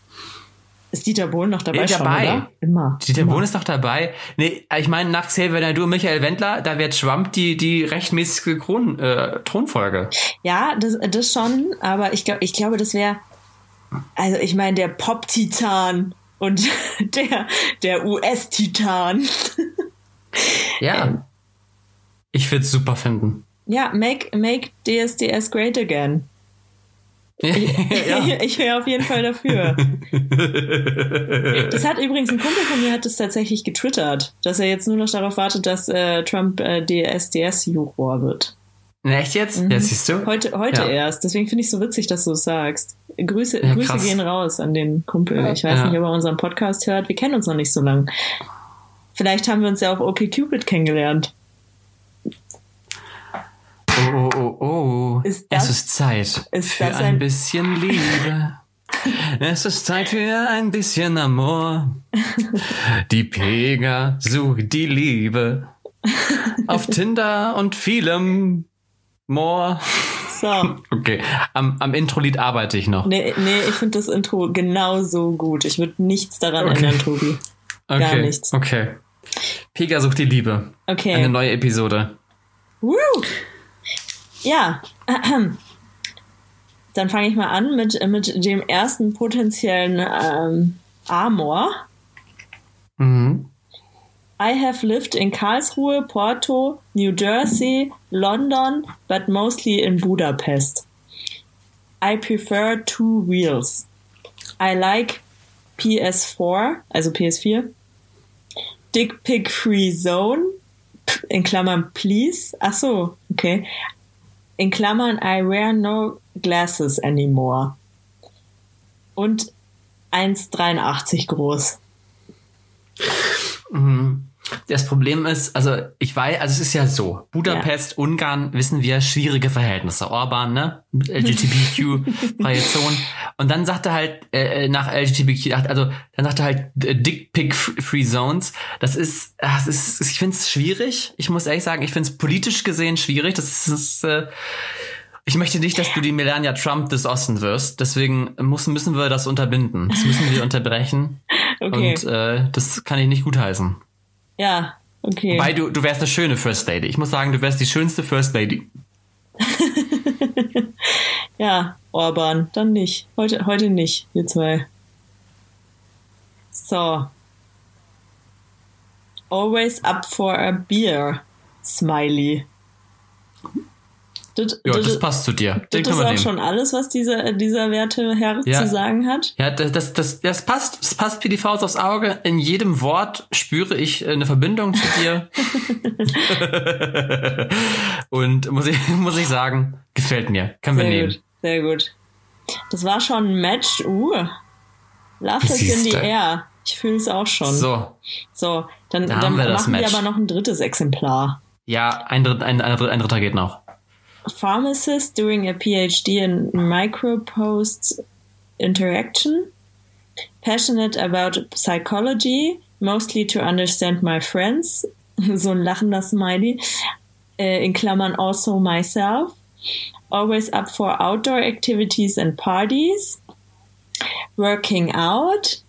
Ist Dieter Bohlen noch dabei? Ja, schon, dabei. oder? Immer. Dieter immer. Bohlen ist doch dabei. Nee, ich meine, nach Xavier Naidoo und Michael Wendler, da wäre Trump die, die rechtmäßige Kron, äh, Thronfolge. Ja, das, das schon, aber ich, glaub, ich glaube, das wäre, also ich meine, der Pop-Titan und der, der US-Titan. Ja. Ich würde es super finden. Ja, make, make DSDS great again. ja. Ich wäre auf jeden Fall dafür. Das hat übrigens ein Kumpel von mir hat das tatsächlich getwittert, dass er jetzt nur noch darauf wartet, dass äh, Trump äh, DSDS-Juror wird. Na, echt jetzt? Ja, siehst du? Heute, heute Ja. erst. Deswegen finde ich es so witzig, dass du es sagst. Grüße, Ja, Grüße gehen raus an den Kumpel. Ich weiß Ja. nicht, ob er unseren Podcast hört. Wir kennen uns noch nicht so lang. Vielleicht haben wir uns ja auf OkCupid kennengelernt. Oh. Ist das- es ist Zeit ist für ein, ein- bisschen Liebe. es ist Zeit für ein bisschen Amor. Die Pega sucht die Liebe. Auf Tinder und vielem more. So. Okay, am, am Intro-Lied arbeite ich noch. Nee, nee ich finde das Intro genauso gut. Ich würde nichts daran Okay. ändern, Tobi. Okay, gar nichts. Okay. Pega sucht die Liebe. Okay. Eine neue Episode. Woo! Ja. Dann fange ich mal an mit, mit dem ersten potenziellen ähm, Amor. Mhm. I have lived in Karlsruhe, Porto, New Jersey, London, but mostly in Budapest. I prefer two wheels. I like PS4, also PS4. Dick Pic Free Zone, in Klammern please. Ach so, okay. In Klammern I wear no glasses anymore. Und 1,83 groß. Das Problem ist, also ich weiß, also es ist ja so, Budapest, Ungarn, wissen wir, schwierige Verhältnisse. Orban, ne? LGBTQ-freie Zonen. Und dann sagt er halt, äh, nach LGBTQ, also dann sagt er halt äh, Dick Pic Free Zones. Das ist, das ist ich finde es schwierig. Ich muss ehrlich sagen, ich finde es politisch gesehen schwierig. Das ist, äh, ich möchte nicht, dass du die Melania Trump des Osten wirst. Deswegen muss, müssen wir das unterbinden. Das müssen wir unterbrechen. Okay. Und äh, das kann ich nicht gutheißen. Ja, okay. Wobei du, du wärst eine schöne First Lady. Ich muss sagen, du wärst die schönste First Lady. Ja, Orban, dann nicht. Heute, heute nicht, wir zwei. So. Always up for a beer. Smiley. Das, Ja, das, das passt zu dir. Den das ist auch nehmen. schon alles, was dieser, dieser werte Herr Ja. zu sagen hat. Ja, das, das, das, das passt. Das passt wie die Faust aufs Auge. In jedem Wort spüre ich äh, eine Verbindung zu dir. Und muss ich, muss ich sagen, gefällt mir. Können wir Sehr nehmen. gut, sehr gut. Das war schon ein Match. Uh. Love is in the air. Ich fühle es auch schon. So. So, dann, Da dann haben wir das machen wir aber noch ein drittes Exemplar. Ja, ein, Dritt, ein, ein, ein Dritter geht noch. Pharmacist doing a PhD in micropost interaction, passionate about psychology, mostly to understand my friends, so ein lachender Smiley, äh, in Klammern also myself, always up for outdoor activities and parties, working out,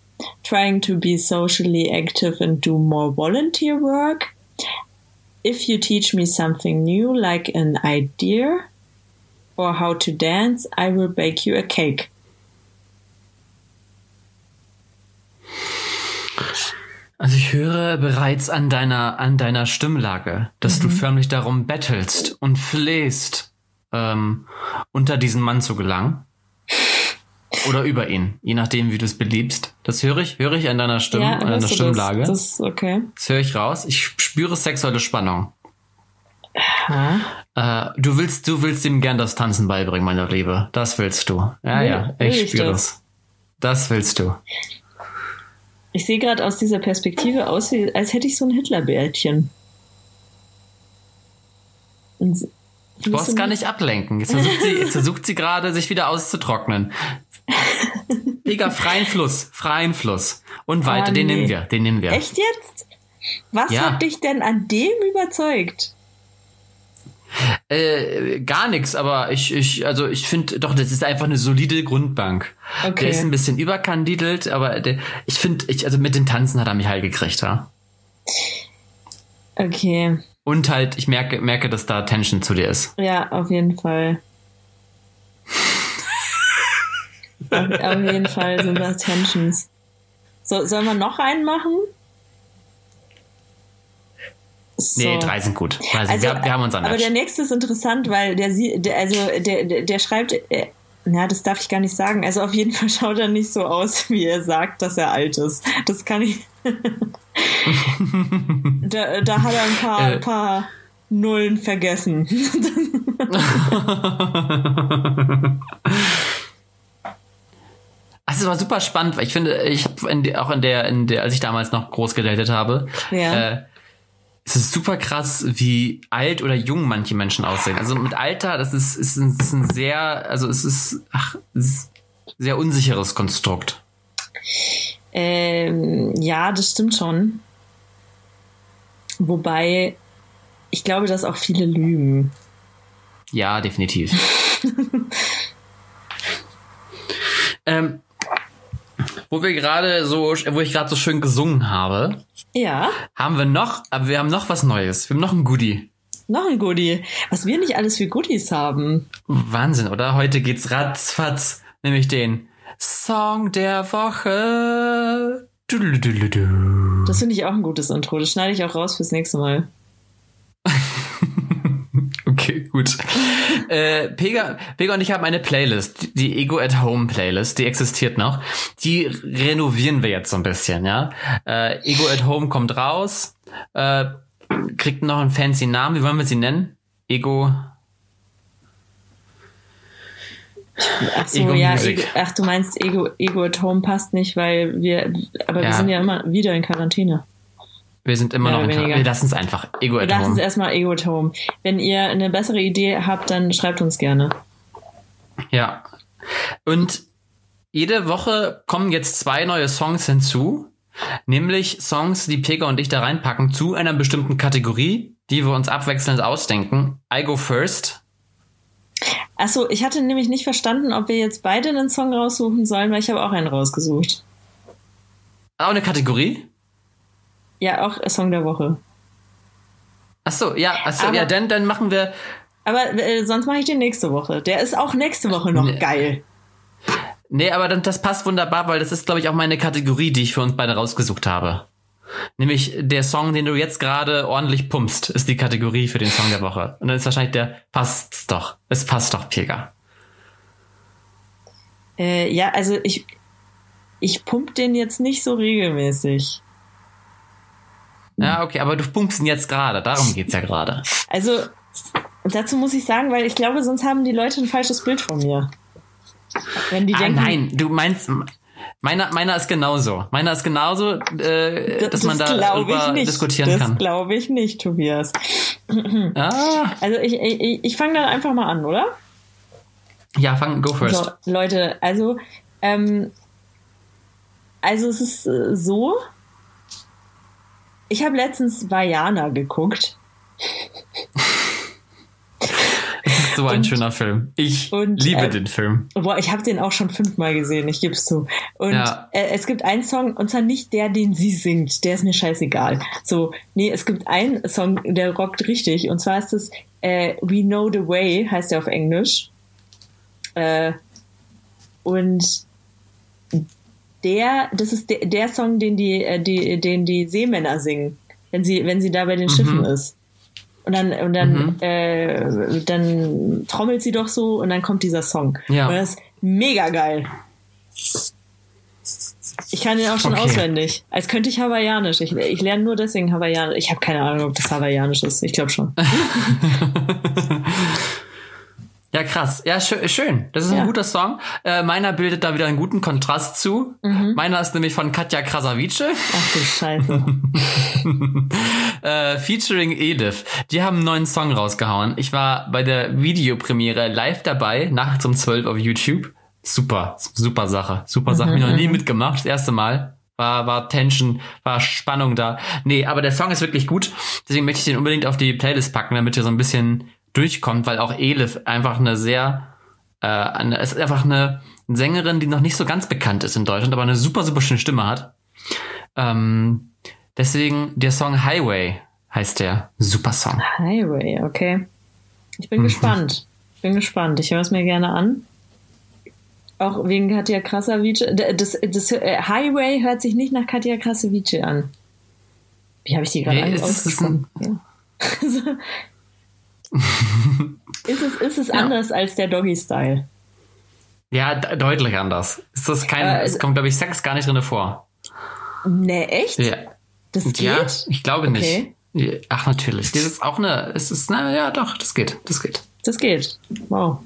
trying to be socially active and do more volunteer work, if you teach me something new, like an idea or how to dance, I will bake you a cake. Also ich höre bereits an deiner, an deiner Stimmlage, dass du förmlich darum bettelst und flehst, ähm, unter diesen Mann zu gelangen. Oder über ihn, je nachdem, wie du es beliebst. Das höre ich, höre ich an deiner Stimme, Ja, an deiner das? Stimmlage. Das Das, okay. höre ich raus. Ich spüre sexuelle Spannung. Äh, du willst, du willst ihm gern das Tanzen beibringen, meine Liebe. Das willst du. Ja, Will- ja, ich ich spüre das? es. Das willst du. Ich sehe gerade aus dieser Perspektive aus, wie, als hätte ich so ein Hitlerbärtchen. Du brauchst gar nicht ablenken. Jetzt versucht sie, jetzt versucht sie gerade, sich wieder auszutrocknen. Digga, freien Fluss, freien Fluss. Und weiter, Ah, den nee. nehmen wir, den nehmen wir. Echt jetzt? Was Ja. hat dich denn an dem überzeugt? Äh, gar nichts, aber ich, ich, also ich finde, doch, das ist einfach eine solide Grundbank. Okay. Der ist ein bisschen überkandidelt, aber der, ich finde, ich, also mit dem Tanzen hat er mich halt gekriegt, ja. Okay, Und halt, ich merke, merke, dass da Tension zu dir ist. ja, auf jeden Fall. auf, jeden Fall sind das Tensions. So, sollen wir noch einen machen? So. Nee, drei sind gut. Drei sind, Also, wir, wir haben unser aber Match. der nächste ist interessant, weil der, der also der, der, der schreibt, äh, na, das darf ich gar nicht sagen. Also auf jeden Fall schaut er nicht so aus, wie er sagt, dass er alt ist. Das kann ich. da, da hat er ein paar, Äh. paar Nullen vergessen. Es war super spannend, weil ich finde, ich habe auch in der, in der, als ich damals noch groß gedatet habe, Ja. äh, es ist super krass, wie alt oder jung manche Menschen aussehen. Also mit Alter, das ist, ist, ein, ist ein sehr, also es ist, ach, es ist ein sehr unsicheres Konstrukt. ähm, ja, das stimmt schon. Wobei, ich glaube, dass auch viele lügen. Ja, definitiv. ähm, wo wir gerade so, wo ich gerade so schön gesungen habe, Ja, haben wir noch, aber wir haben noch was Neues. Wir haben noch ein Goodie. noch ein Goodie. Was wir nicht alles für Goodies haben. Wahnsinn, oder? Heute geht's ratzfatz, nämlich den Song der Woche. Das finde ich auch ein gutes Intro. Das schneide ich auch raus fürs nächste Mal. Gut. äh, Pega, Pega und ich haben eine Playlist, die Ego at Home Playlist, die existiert noch. Die renovieren wir jetzt so ein bisschen, ja. Äh, Ego at Home kommt raus, äh, kriegt noch einen fancy Namen. Wie wollen wir sie nennen? Ego. Ach so, Ego ja. Ego, ach, du meinst Ego, Ego at Home passt nicht, weil wir, aber wir Ja. sind ja immer wieder in Quarantäne. Wir sind immer noch in weniger. Wir lassen es einfach. Ego Wir at lassen es erstmal Ego at Home. Wenn ihr eine bessere Idee habt, dann schreibt uns gerne. Ja. Und jede Woche kommen jetzt zwei neue Songs hinzu, nämlich Songs, die Pega und ich da reinpacken zu einer bestimmten Kategorie, die wir uns abwechselnd ausdenken. I go first. Achso, ich hatte nämlich nicht verstanden, ob wir jetzt beide einen Song raussuchen sollen, weil ich habe auch einen rausgesucht. Auch eine Kategorie? Ja, auch Song der Woche. Ach so, ja, ach so, Aber- ja, dann, dann machen wir. Aber äh, sonst mache ich den nächste Woche. Der ist auch nächste Woche noch Nee. geil. Nee, aber dann, das passt wunderbar, weil das ist, glaube ich, auch meine Kategorie, die ich für uns beide rausgesucht habe. Nämlich der Song, den du jetzt gerade ordentlich pumpst, ist die Kategorie für den Song der Woche. Und dann ist wahrscheinlich der, passt's doch. Es passt doch, Pega. Äh, ja, also ich, ich pump den jetzt nicht so regelmäßig. Ja, okay, aber du pumpst ihn jetzt gerade, darum geht's ja gerade. Also dazu muss ich sagen, weil ich glaube, sonst haben die Leute ein falsches Bild von mir. Wenn die Ah, denken, nein, du meinst, meiner, meiner ist genauso. Meiner ist genauso, äh, dass man glaub darüber diskutieren das kann. glaube ich nicht, Tobias. Ah, Also ich, ich, ich fange dann einfach mal an, oder? ja, fang, go first. So, Leute, also, ähm, also es ist äh, so, ich habe letztens Vajana geguckt. Ist so ein schöner Film. Ich und, liebe äh, den Film. Boah, ich habe den auch schon fünfmal gesehen, ich geb's zu. Und Ja. äh, es gibt einen Song, und zwar nicht der, den sie singt, der ist mir scheißegal. So, nee, es gibt einen Song, der rockt richtig, und zwar ist es äh, We Know the Way, heißt der auf der, das ist der, der Song, den die, äh, die, den die Seemänner singen, wenn sie, wenn sie da bei den Schiffen ist. Und dann, und dann, Mhm. äh, dann trommelt sie doch so und dann kommt dieser Song. Ja. Und das ist mega geil. Ich kann den auch schon Okay. auswendig. Als könnte ich Hawaiianisch. Ich, ich lerne nur deswegen Hawaiianisch. Ich habe keine Ahnung, ob das Hawaiianisch ist. Ich glaube schon. Ja, krass. Ja, schö schön. Das ist Ja. ein guter Song. Äh, meiner bildet da wieder einen guten Kontrast zu. Mhm. Meiner ist nämlich von Katja Krasavice, Ach du Scheiße. äh, featuring Edith. Die haben einen neuen Song rausgehauen. Ich war bei der Videopremiere live dabei, nachts um 12 auf YouTube. Super, super Sache. Super Sache. Hab ich noch nie mitgemacht. Das erste Mal. War, war Tension, war Spannung da. Nee, aber der Song ist wirklich gut. Deswegen möchte ich den unbedingt auf die Playlist packen, damit er so ein bisschen durchkommt, weil auch Elif einfach eine sehr, äh, eine, es ist einfach eine Sängerin, die noch nicht so ganz bekannt ist in Deutschland, aber eine super, super schöne Stimme hat. Ähm, deswegen der Song Highway heißt der. Super Song. Highway, okay. Ich Mhm. bin gespannt. Ich bin gespannt. Ich höre es mir gerne an. Auch wegen Katja Krasavice. Das, das, äh, Highway hört sich nicht nach Katja Krasavice an. Wie habe ich die gerade Nee, an- es ist- es, ist es Ja. anders als der Doggy-Style? Ja, de- deutlich anders. Ist das kein, Äh, es kommt, glaube ich, Sex gar nicht drin vor. Nee, echt? Ja. Das geht? Ja, ich glaube Okay. nicht. Ach, natürlich. Das ist auch eine, es ist, na ja, doch, das geht, das geht, Das geht. Wow.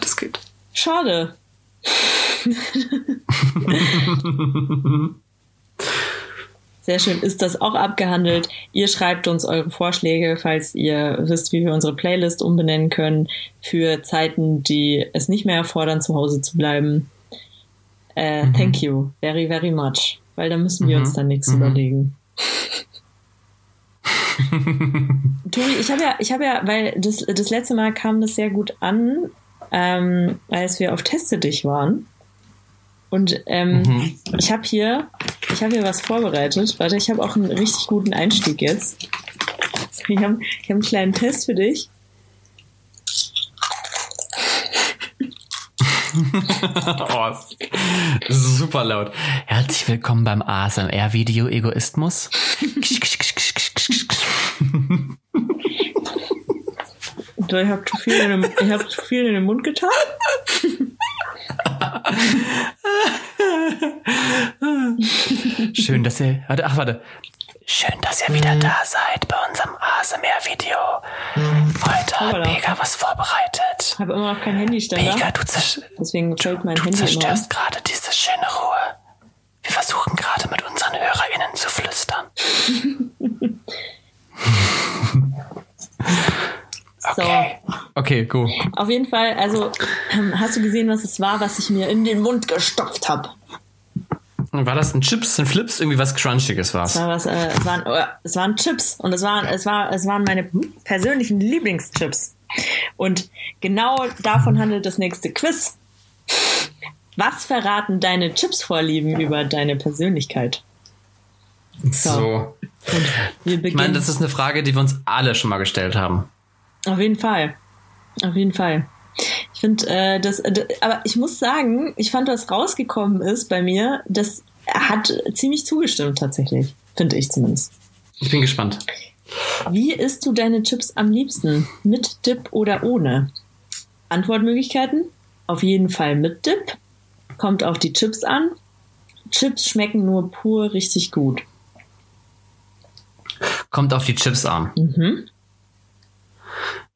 das geht. Schade. Sehr schön. Ist das auch abgehandelt? Ihr schreibt uns eure Vorschläge, falls ihr wisst, wie wir unsere Playlist umbenennen können für Zeiten, die es nicht mehr erfordern, zu Hause zu bleiben. Äh, Thank you very, very much. Weil da müssen wir uns dann nichts überlegen. Tobi, ich habe ja, ich habe ja, weil das, das letzte Mal kam das sehr gut an, ähm, als wir auf Teste dich waren. Und ähm, ich habe hier, ich habe hier was vorbereitet. Warte, ich habe auch einen richtig guten Einstieg jetzt. Ich habe hab einen kleinen Test für dich. oh, super laut. Herzlich willkommen beim ASMR-Video Egoismus. Ich habe zu viel in den, ich hab zu viel in den Mund getan. Schön, dass ihr, warte, ach, warte. Schön, dass ihr wieder da seid bei unserem ASMR-Video. Heute hat. Pega was vorbereitet. Ich habe immer noch kein Handyständer. Pega, du, zersch Deswegen fällt mein du Handy auf. zerstörst gerade diese schöne Ruhe. Wir versuchen gerade mit unseren HörerInnen zu flüstern. Okay. Okay, go. Auf jeden Fall, also ähm, hast du gesehen, was es war, was ich mir in den Mund gestopft habe? War das ein Chips, ein Flips, irgendwie was Crunchiges war's? Es, war was, äh, es, waren, äh, es waren Chips und es waren, es, war, es waren meine persönlichen Lieblingschips. Und genau davon handelt das nächste Quiz. Was verraten deine Chips-Vorlieben über deine Persönlichkeit? So. Wir Ich meine, das ist eine Frage, die wir uns alle schon mal gestellt haben. Auf jeden Fall. Auf jeden Fall. Ich finde, äh, das, äh, aber ich muss sagen, ich fand, was rausgekommen ist bei mir, das hat ziemlich zugestimmt tatsächlich. Finde ich zumindest. Ich bin gespannt. Wie isst du deine Chips am liebsten? Mit Dip oder ohne? Antwortmöglichkeiten? Auf jeden Fall mit Dip. Kommt auf die Chips an. Chips schmecken nur pur richtig gut. Kommt auf die Chips an. Mhm.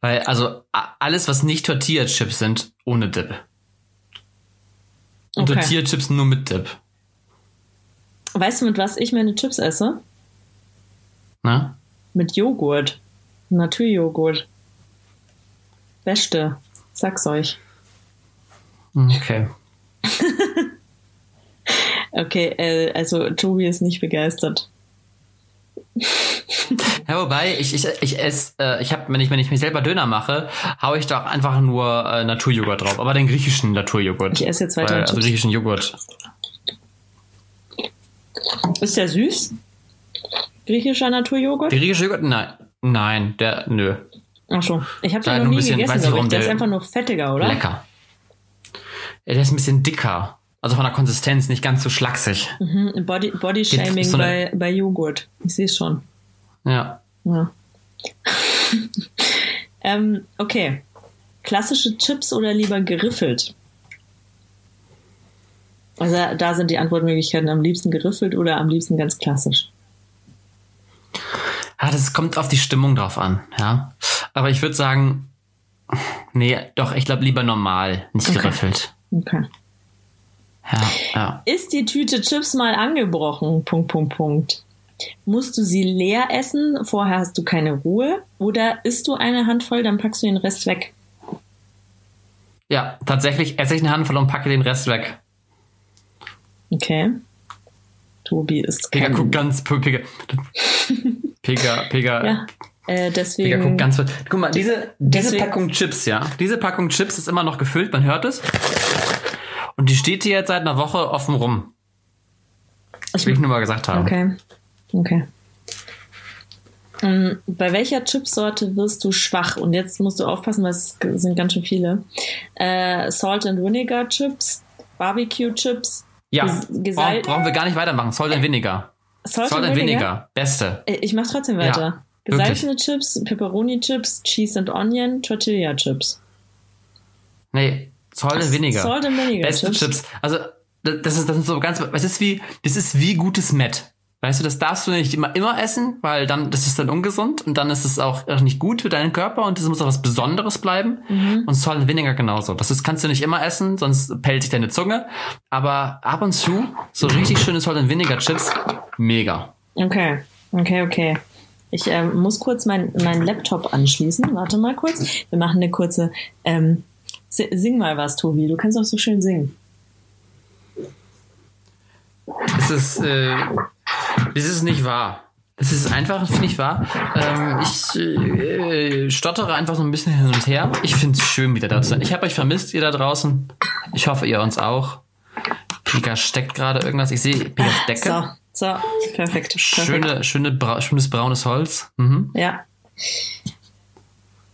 Weil, also, alles, was nicht Tortilla-Chips sind, ohne Dip. Und Okay. Tortilla-Chips nur mit Dip. Weißt du, mit was ich meine Chips esse? Ne? Mit Joghurt. Naturjoghurt. Beste. Sag's euch. Okay. Okay, äh, also Tobi ist nicht begeistert. Ja, wobei, ich, ich, ich esse, äh, ich habe, wenn ich, wenn ich mir selber Döner mache, hau ich doch einfach nur äh, Naturjoghurt drauf. Aber den griechischen Naturjoghurt. Ich esse jetzt weiter Weil. Also griechischen Joghurt. Ist der süß? Griechischer Naturjoghurt? Der griechische Joghurt? Nein. Nein, der, nö. Ach so. Ich habe Da den noch nie bisschen- gegessen, ich. Der ist einfach nur fettiger, oder? Lecker. Der ist ein bisschen dicker. Also von der Konsistenz nicht ganz so schlaksig. Mhm. Body, Body Shaming so bei, bei Joghurt. Ich sehe es schon. Ja. Ja. ähm, okay. Klassische Chips oder lieber geriffelt? Also da sind die Antwortmöglichkeiten am liebsten geriffelt oder am liebsten ganz klassisch. Ja, das kommt auf die Stimmung drauf an, ja. Aber ich würde sagen, nee, doch, ich glaube lieber normal, nicht Okay. geriffelt. Okay. Ja, ja. Ist die Tüte Chips mal angebrochen? Punkt, Punkt, Punkt. Musst du sie leer essen? Vorher hast du keine Ruhe? Oder isst du eine Handvoll, dann packst du den Rest weg? Ja, tatsächlich esse ich eine Handvoll und packe den Rest weg. Okay. Tobi ist Pega kein... guckt ganz, Pega, Pega, Pega, Ja, äh, Pega deswegen... guckt ganz, guck mal, diese, diese Deswegen- Packung Chips, ja, diese Packung Chips ist immer noch gefüllt, man hört es. Und die steht hier jetzt seit einer Woche offen rum. Das will ich nur mal gesagt haben. Okay. Okay. Ähm, Bei welcher Chipsorte wirst du schwach? Und jetzt musst du aufpassen, weil es sind ganz schön viele. Äh, Salt and Vinegar Chips, Barbecue Chips, Ja, brauchen, brauchen wir gar nicht weitermachen. Salt and Vinegar. Salt, Salt and Vinegar. Beste. Äh, Ich mach trotzdem Ja, weiter. Gesalzene Chips, Pepperoni Chips, Cheese and Onion, Tortilla Chips. Nee, Vinegar. Salt and Vinegar Beste Chips. Also, das ist, das ist so ganz, es ist wie, das ist wie gutes Met. Weißt du, das darfst du nicht immer, immer essen, weil dann, das ist dann ungesund und dann ist es auch nicht gut für deinen Körper und das muss auch was Besonderes bleiben. Mhm. Und Salt Vinegar genauso. Das ist, kannst du nicht immer essen, sonst pellt sich deine Zunge. Aber ab und zu, so richtig schöne Salt Vinegar Chips, mega. Okay, okay, okay. Ich ähm, muss kurz meinen mein Laptop anschließen. Warte mal kurz. Wir machen eine kurze. Ähm, sing mal was, Tobi. Du kannst auch so schön singen. Es ist, äh, das ist nicht wahr. Es ist einfach nicht wahr. Ähm, ich äh, stottere einfach so ein bisschen hin und her. Ich finde es schön, wieder da zu sein. Ich habe euch vermisst, ihr da draußen. Ich hoffe, ihr uns auch. Pika steckt gerade irgendwas. Ich sehe Pikas Decke. So, so, perfekt. perfekt. Schöne, schöne, bra schönes braunes Holz. Mhm. Ja.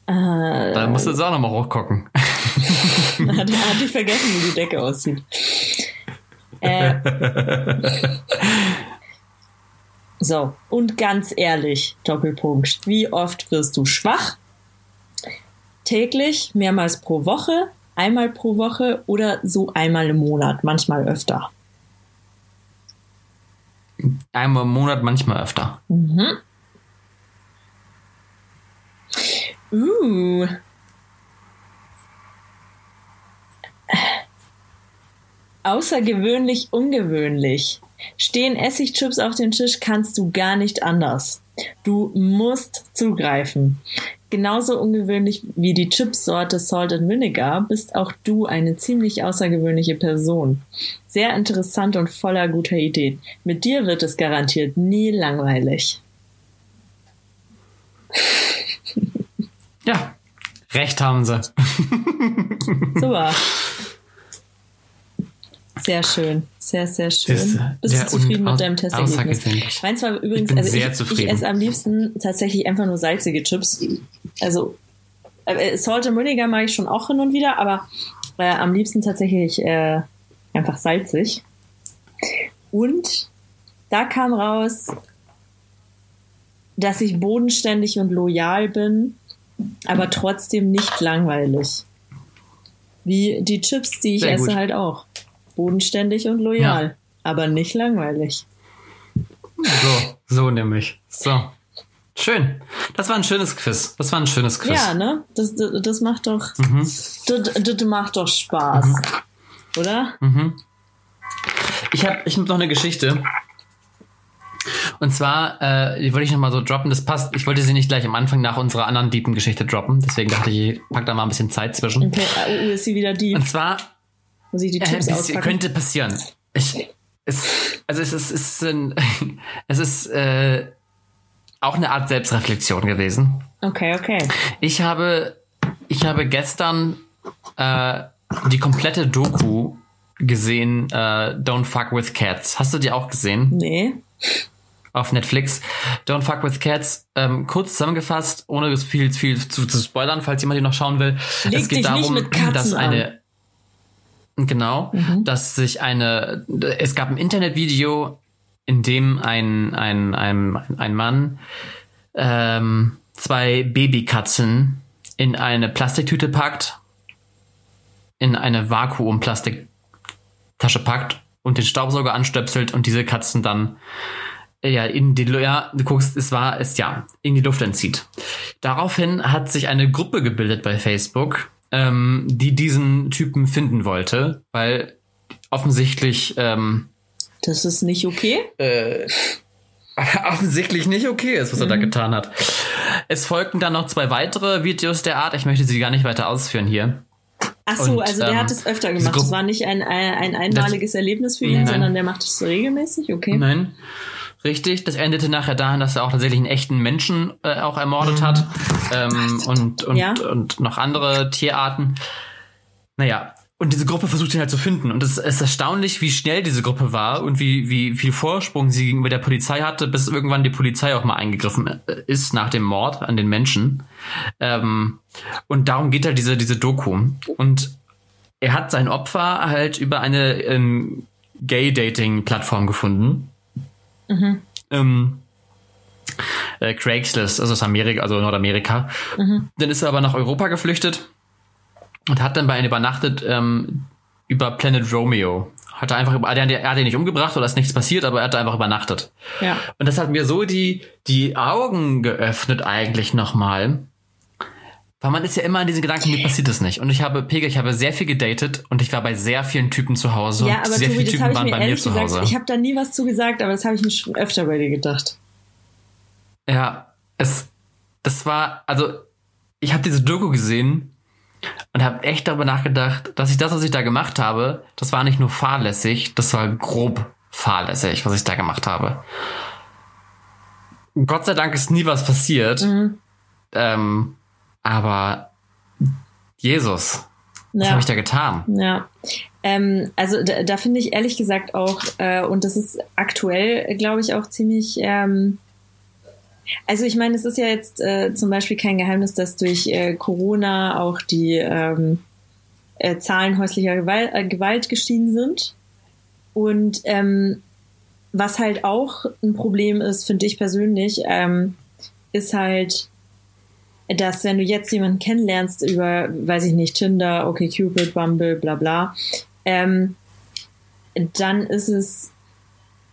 Äh, Da musst du jetzt auch nochmal hochgucken. hat, hat ich vergessen, wie die Decke aussieht. Äh, so, und ganz ehrlich, Doppelpunkt. Wie oft wirst du schwach? Täglich, mehrmals pro Woche, einmal pro Woche oder so einmal im Monat, manchmal öfter. Einmal im Monat, manchmal öfter. Uh. Außergewöhnlich ungewöhnlich. Stehen Essigchips auf dem Tisch, kannst du gar nicht anders. Du musst zugreifen. Genauso ungewöhnlich wie die Chipsorte Salt and Vinegar bist auch du eine ziemlich außergewöhnliche Person. Sehr interessant und voller guter Ideen. Mit dir wird es garantiert nie langweilig. Ja, recht haben sie. Super. Sehr schön. Sehr, sehr schön. Ist Bist du zufrieden mit deinem Testergebnis? Meins war übrigens, Ich also ich, zufrieden. ich esse am liebsten tatsächlich einfach nur salzige Chips. Also äh, Salt and Vinegar mag ich schon auch hin und wieder, aber äh, am liebsten tatsächlich äh, einfach salzig. Und da kam raus, dass ich bodenständig und loyal bin, aber trotzdem nicht langweilig. Wie die Chips, die ich Sehr esse, gut. halt auch. Bodenständig und loyal, Ja. aber nicht langweilig. So, so nämlich. So. Schön. Das war ein schönes Quiz. Das war ein schönes Quiz. Ja, ne? Das, das, das macht doch, Mhm. das, das macht doch Spaß. Oder? Ich habe ich hab noch eine Geschichte. Und zwar, äh, die wollte ich noch mal so droppen. Das passt. Ich wollte sie nicht gleich am Anfang nach unserer anderen deepen Geschichte droppen. Deswegen dachte ich, ich pack da mal ein bisschen Zeit zwischen. Okay, uh, ist sie wieder die, Und zwar, muss ich die äh, Chips das auspacken? könnte passieren. Ich, es, also es ist, es ist, ein, es ist äh, auch eine Art Selbstreflexion gewesen. Okay, okay. Ich habe, ich habe gestern äh, die komplette Doku gesehen, äh, Don't Fuck with Cats. Hast du die auch gesehen? Nee. Auf Netflix. Don't Fuck with Cats. Ähm, kurz zusammengefasst, ohne viel, viel zu, zu spoilern, falls jemand die noch schauen will. Leg es geht darum, dass eine. Genau, mhm. dass sich eine, es gab ein Internetvideo, in dem ein, ein, ein, ein Mann ähm, zwei Babykatzen in eine Plastiktüte packt, in eine Vakuumplastiktasche packt und den Staubsauger anstöpselt und diese Katzen dann ja, in die, ja, du guckst, es war, es ja, in die Luft entzieht. Daraufhin hat sich eine Gruppe gebildet bei Facebook, ähm, die diesen Typen finden wollte, weil offensichtlich, ähm, Das ist nicht okay? Äh, offensichtlich nicht okay ist, was mhm. er da mhm. getan hat. Es folgten dann noch zwei weitere Videos der Art. Ich möchte sie gar nicht weiter ausführen hier. Ach so, und, also der ähm, hat es öfter gemacht. Das war nicht ein, ein einmaliges das, Erlebnis für ihn, nein. sondern der macht es regelmäßig, okay? Nein. Richtig, das endete nachher dahin, dass er auch tatsächlich einen echten Menschen äh, auch ermordet hat ähm, und, und, ja. und noch andere Tierarten. Naja, und diese Gruppe versucht ihn halt zu finden. Und es ist erstaunlich, wie schnell diese Gruppe war und wie, wie viel Vorsprung sie gegenüber der Polizei hatte, bis irgendwann die Polizei auch mal eingegriffen äh, ist nach dem Mord an den Menschen. Ähm, und darum geht halt diese, diese Doku. Und er hat sein Opfer halt über eine ähm, Gay-Dating-Plattform gefunden. Mhm. Ähm, äh, Craigslist, also aus Amerika, also Nordamerika. Mhm. Dann ist er aber nach Europa geflüchtet und hat dann bei einer übernachtet ähm, über Planet Romeo. Hat er einfach, er hat, er hat ihn nicht umgebracht oder ist nichts passiert, aber er hat einfach übernachtet. Ja. Und das hat mir so die, die Augen geöffnet eigentlich nochmal. Weil man ist ja immer an diesen Gedanken, mir passiert das nicht. Und ich habe, Pega, ich habe sehr viel gedatet und ich war bei sehr vielen Typen zu Hause. Ja, aber sehr Tobi, viele Typen waren bei mir zu gesagt, Hause. Ich habe da nie was zu gesagt, aber das habe ich mir schon öfter bei dir gedacht. Ja, es, das war, also, ich habe diese Doku gesehen und habe echt darüber nachgedacht, dass ich das, was ich da gemacht habe, das war nicht nur fahrlässig, das war grob fahrlässig, was ich da gemacht habe. Gott sei Dank ist nie was passiert. Mhm. Ähm, aber Jesus, was ja. habe ich da getan? Ja. Ähm, also da, da finde ich ehrlich gesagt auch, äh, und das ist aktuell, glaube ich, auch ziemlich. Ähm, also ich meine, es ist ja jetzt äh, zum Beispiel kein Geheimnis, dass durch äh, Corona auch die ähm, äh, Zahlen häuslicher Gewalt, äh, Gewalt gestiegen sind. Und ähm, was halt auch ein Problem ist, finde ich persönlich, ähm, ist halt, dass wenn du jetzt jemanden kennenlernst über, weiß ich nicht, Tinder, OkCupid, Bumble, bla bla, ähm, dann ist es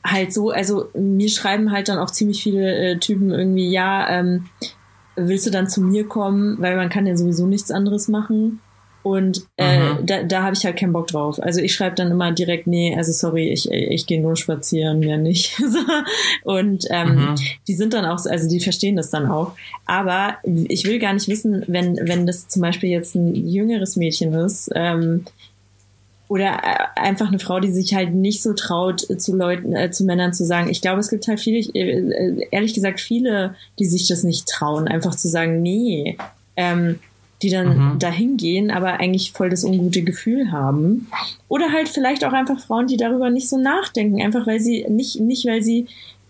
halt so, also mir schreiben halt dann auch ziemlich viele äh, Typen irgendwie, ja, ähm, willst du dann zu mir kommen, weil man kann ja sowieso nichts anderes machen. Und äh, mhm. da, da habe ich halt keinen Bock drauf. Also ich schreibe dann immer direkt, nee, also sorry, ich, ich gehe nur spazieren, mehr nicht. und ähm, mhm. die sind dann auch, also die verstehen das dann auch. Aber ich will gar nicht wissen, wenn, wenn das zum Beispiel jetzt ein jüngeres Mädchen ist, ähm, oder äh, einfach eine Frau, die sich halt nicht so traut, äh, zu Leuten, äh, zu Männern zu sagen. Ich glaube, es gibt halt viele, äh, ehrlich gesagt, viele, die sich das nicht trauen, einfach zu sagen, nee, ähm, die dann mhm. dahin gehen, aber eigentlich voll das ungute Gefühl haben. Oder halt vielleicht auch einfach Frauen, die darüber nicht so nachdenken, einfach weil sie nicht, nicht weil sie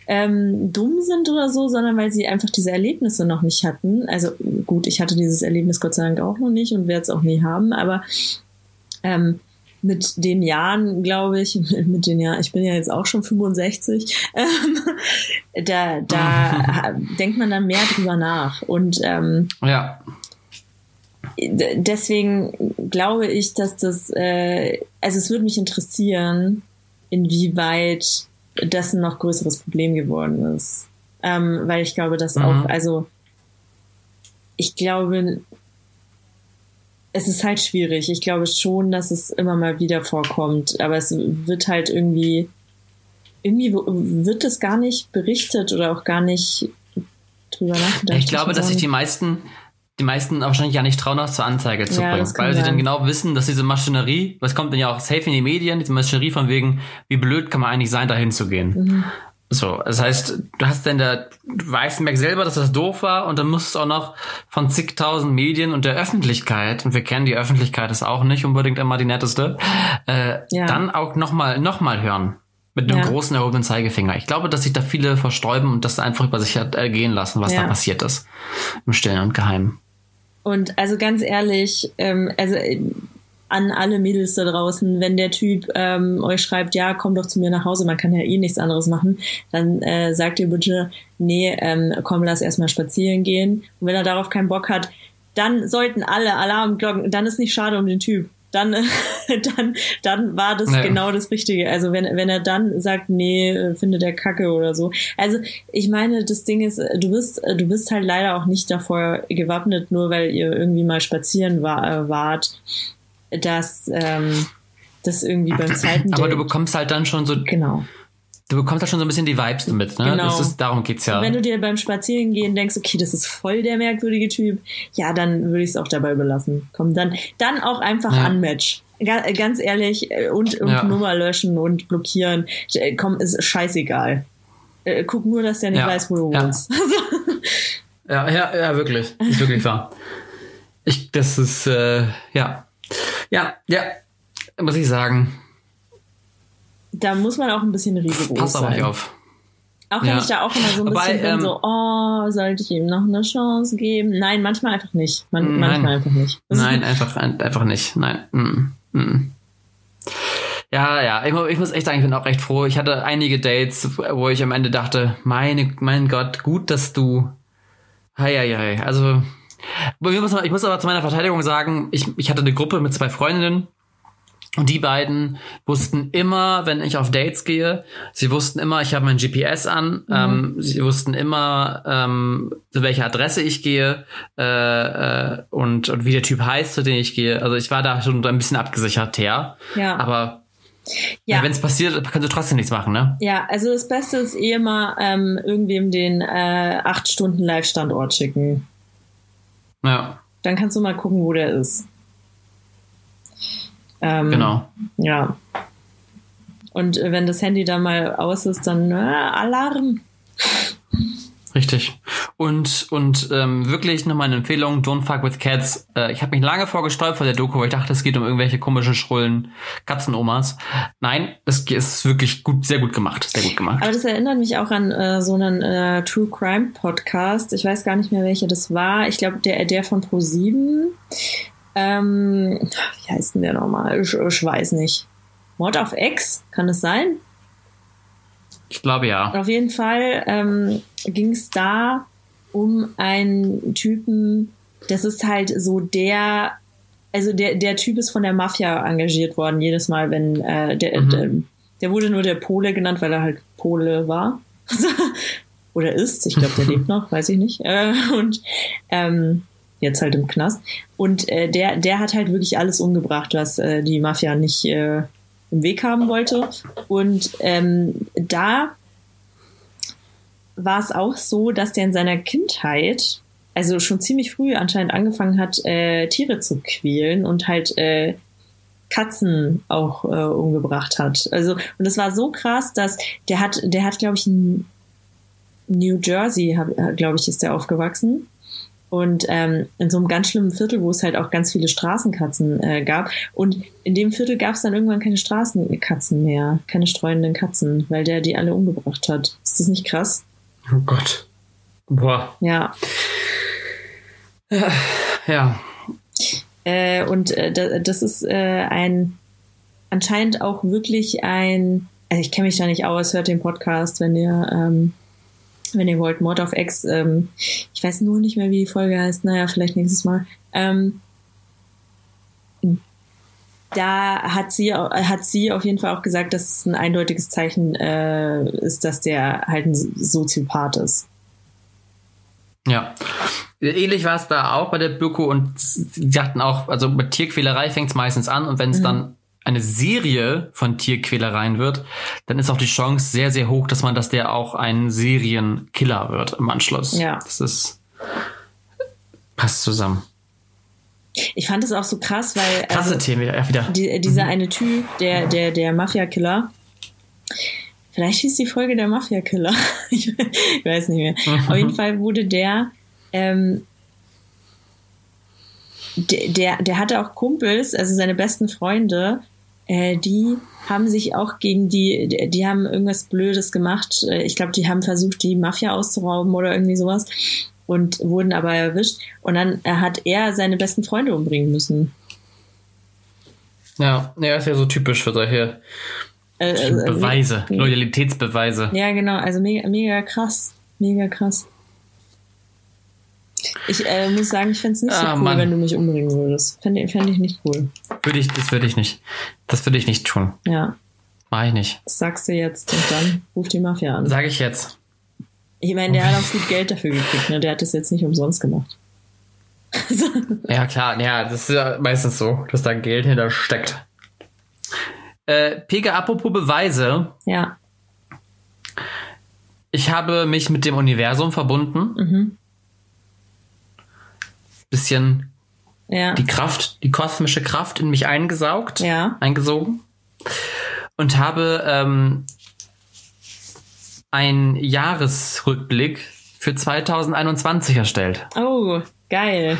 ähm, dumm sind oder so, sondern weil sie einfach diese Erlebnisse noch nicht hatten. Also gut, ich hatte dieses Erlebnis Gott sei Dank auch noch nicht und werde es auch nie haben, aber ähm, mit den Jahren, glaube ich, mit den Jahren, ich bin ja jetzt auch schon 65, ähm, da, da denkt man dann mehr drüber nach. Und ähm, ja. Deswegen glaube ich, dass das, äh, also es würde mich interessieren, inwieweit das ein noch größeres Problem geworden ist. Ähm, weil ich glaube, dass mhm. auch, also ich glaube, es ist halt schwierig. Ich glaube schon, dass es immer mal wieder vorkommt, aber es wird halt irgendwie, irgendwie wird es gar nicht berichtet oder auch gar nicht drüber nachgedacht. Ich glaube, dass sich die meisten, die meisten wahrscheinlich ja nicht trauen, das zur Anzeige zu ja, bringen, weil sie dann genau wissen, dass diese Maschinerie, was kommt dann ja auch safe in die Medien, diese Maschinerie von wegen, wie blöd kann man eigentlich sein, dahin zu gehen. Mhm. So, das heißt, du hast dann der, merkst selber, dass das doof war und dann musst du auch noch von zigtausend Medien und der Öffentlichkeit, und wir kennen die Öffentlichkeit ist auch nicht unbedingt immer die netteste, äh, ja. dann auch nochmal, noch mal hören. Mit einem ja. großen erhobenen Zeigefinger. Ich glaube, dass sich da viele verstäuben und das einfach über sich ergehen lassen, was ja. da passiert ist. Im Stillen und Geheimen. Und also ganz ehrlich, ähm, also an alle Mädels da draußen, wenn der Typ ähm, euch schreibt, ja, komm doch zu mir nach Hause, man kann ja eh nichts anderes machen, dann äh, sagt ihr bitte, nee, ähm, komm, lass erstmal spazieren gehen. Und wenn er darauf keinen Bock hat, dann sollten alle Alarmglocken, dann ist nicht schade um den Typ dann, dann, dann war das naja. genau das Richtige. Also wenn, wenn er dann sagt, nee, findet er Kacke oder so. Also ich meine, das Ding ist, du bist, du bist halt leider auch nicht davor gewappnet, nur weil ihr irgendwie mal spazieren war, äh, wart, dass ähm, das irgendwie beim zweiten Aber du bekommst halt dann schon so genau du bekommst da schon so ein bisschen die Vibes mit, ne? Genau. Das ist, darum geht's ja. Und wenn du dir beim Spazierengehen denkst, okay, das ist voll der merkwürdige Typ, ja, dann würde ich es auch dabei belassen. Komm, dann, dann auch einfach ja. unmatch. Ganz ehrlich, äh, und, und ja. Nummer löschen und blockieren. Äh, komm, ist scheißegal. Äh, guck nur, dass der nicht ja. weiß, wo du wohnst. ja, ja, ja, wirklich. Ist wirklich wahr. Ich, das ist, äh, ja. Ja, ja, muss ich sagen da muss man auch ein bisschen rigoros Pass sein. Pass aber nicht auf. Auch wenn ja. ich da auch immer so ein bisschen Wobei, bin, so, ähm, oh, sollte ich ihm noch eine Chance geben? Nein, manchmal einfach nicht. Man, manchmal einfach nicht. Das nein, einfach, einfach nicht. Nein. Mm, mm. Ja, ja, ich, ich, muss echt sagen, ich bin auch recht froh. Ich hatte einige Dates, wo ich am Ende dachte, meine, mein Gott, gut, dass du. Hei, hei, hei. Also, ich muss, ich muss aber zu meiner Verteidigung sagen, ich, ich hatte eine Gruppe mit zwei Freundinnen und die beiden wussten immer, wenn ich auf Dates gehe, sie wussten immer, ich habe mein GPS an, mhm. ähm, sie wussten immer, ähm, zu welcher Adresse ich gehe äh, äh, und, und wie der Typ heißt, zu dem ich gehe. Also ich war da schon ein bisschen abgesichert her. Ja. Aber ja. wenn es passiert, kannst du trotzdem nichts machen, ne? Ja, also das Beste ist eh mal ähm, irgendwem den äh, acht Stunden Live-Standort schicken. Ja. Dann kannst du mal gucken, wo der ist. Ähm, genau. Ja. Und wenn das Handy dann mal aus ist, dann äh, Alarm. Richtig. Und, und ähm, wirklich nochmal eine Empfehlung, Don't Fuck with Cats. Äh, ich habe mich lange vorgestolpert vor der Doku, weil ich dachte, es geht um irgendwelche komische, schrullen Katzenomas. Nein, es ist wirklich gut, sehr gut gemacht. Sehr gut gemacht. Aber das erinnert mich auch an äh, so einen äh, True Crime Podcast. Ich weiß gar nicht mehr, welcher das war. Ich glaube, der, der von Pro7. Ähm, wie heißt denn der nochmal? Ich, ich weiß nicht. Mord auf X, kann es sein? Ich glaube ja. Auf jeden Fall ähm, ging es da um einen Typen, das ist halt so der, also der, der Typ ist von der Mafia engagiert worden, jedes Mal, wenn äh, der, mhm. der, der wurde nur der Pole genannt, weil er halt Pole war. Oder ist, ich glaube, der lebt noch, weiß ich nicht. Äh, und ähm, jetzt halt im Knast. Und äh, der, der hat halt wirklich alles umgebracht, was äh, die Mafia nicht äh, im Weg haben wollte. Und ähm, da war es auch so, dass der in seiner Kindheit, also schon ziemlich früh anscheinend angefangen hat, äh, Tiere zu quälen und halt äh, Katzen auch äh, umgebracht hat. Also und es war so krass, dass der hat, der hat, glaube ich, in New Jersey, glaube ich, ist der aufgewachsen und ähm, in so einem ganz schlimmen Viertel, wo es halt auch ganz viele Straßenkatzen äh, gab. Und in dem Viertel gab es dann irgendwann keine Straßenkatzen mehr, keine streuenden Katzen, weil der die alle umgebracht hat. Ist das nicht krass? Oh Gott. Boah. Ja. Ja. Äh, und äh, das ist äh, ein anscheinend auch wirklich ein, also ich kenne mich da nicht aus, hört den Podcast, wenn ihr ähm, wenn ihr wollt, Mord of X. Ähm, ich weiß nur nicht mehr, wie die Folge heißt. Naja, vielleicht nächstes Mal. Ähm, da hat sie, hat sie auf jeden Fall auch gesagt, dass es ein eindeutiges Zeichen äh, ist, dass der halt ein Soziopath ist. Ja. Ähnlich war es da auch bei der Doku und sie sagten auch, also mit Tierquälerei fängt es meistens an und wenn es mhm. dann eine Serie von Tierquälereien wird, dann ist auch die Chance sehr, sehr hoch, dass man, dass der auch ein Serienkiller wird im Anschluss. Ja. Das ist, passt zusammen. Ich fand es auch so krass, weil. Krasse also, Themen, ja, wieder. Die, dieser mhm. eine Typ, der, der, der Mafia-Killer. Vielleicht hieß die Folge der Mafia-Killer. ich, weiß nicht mehr. Mhm. Auf jeden Fall wurde der, ähm, der, der hatte auch Kumpels, also seine besten Freunde, äh, die haben sich auch gegen die, die, die haben irgendwas Blödes gemacht. Äh, ich glaube, die haben versucht, die Mafia auszurauben oder irgendwie sowas und wurden aber erwischt. Und dann hat er seine besten Freunde umbringen müssen. Ja, ja, ist ja so typisch für solche Äh, äh, Beweise, me- Loyalitätsbeweise. Ja, genau, also mega, mega krass. Mega krass. Ich äh, muss sagen, ich fände es nicht so Ah, cool, Mann. wenn du mich umbringen würdest. Fände fänd ich nicht cool. Würde ich, das würde ich nicht. Das würde ich nicht tun. Ja, Mach ich nicht. das sagst du jetzt und dann ruft die Mafia an. Sage ich jetzt. Ich meine, der hat auch gut Geld dafür gekriegt, ne? Der hat das jetzt nicht umsonst gemacht. Ja, klar, ja, das ist ja meistens so, dass da Geld hinter steckt. Äh, Pega, apropos Beweise. Ja. Ich habe mich mit dem Universum verbunden. Mhm. Bisschen Ja. die Kraft, die kosmische Kraft in mich eingesaugt, Ja. eingesogen. Und habe ähm, einen Jahresrückblick für 2021 erstellt. Oh, geil.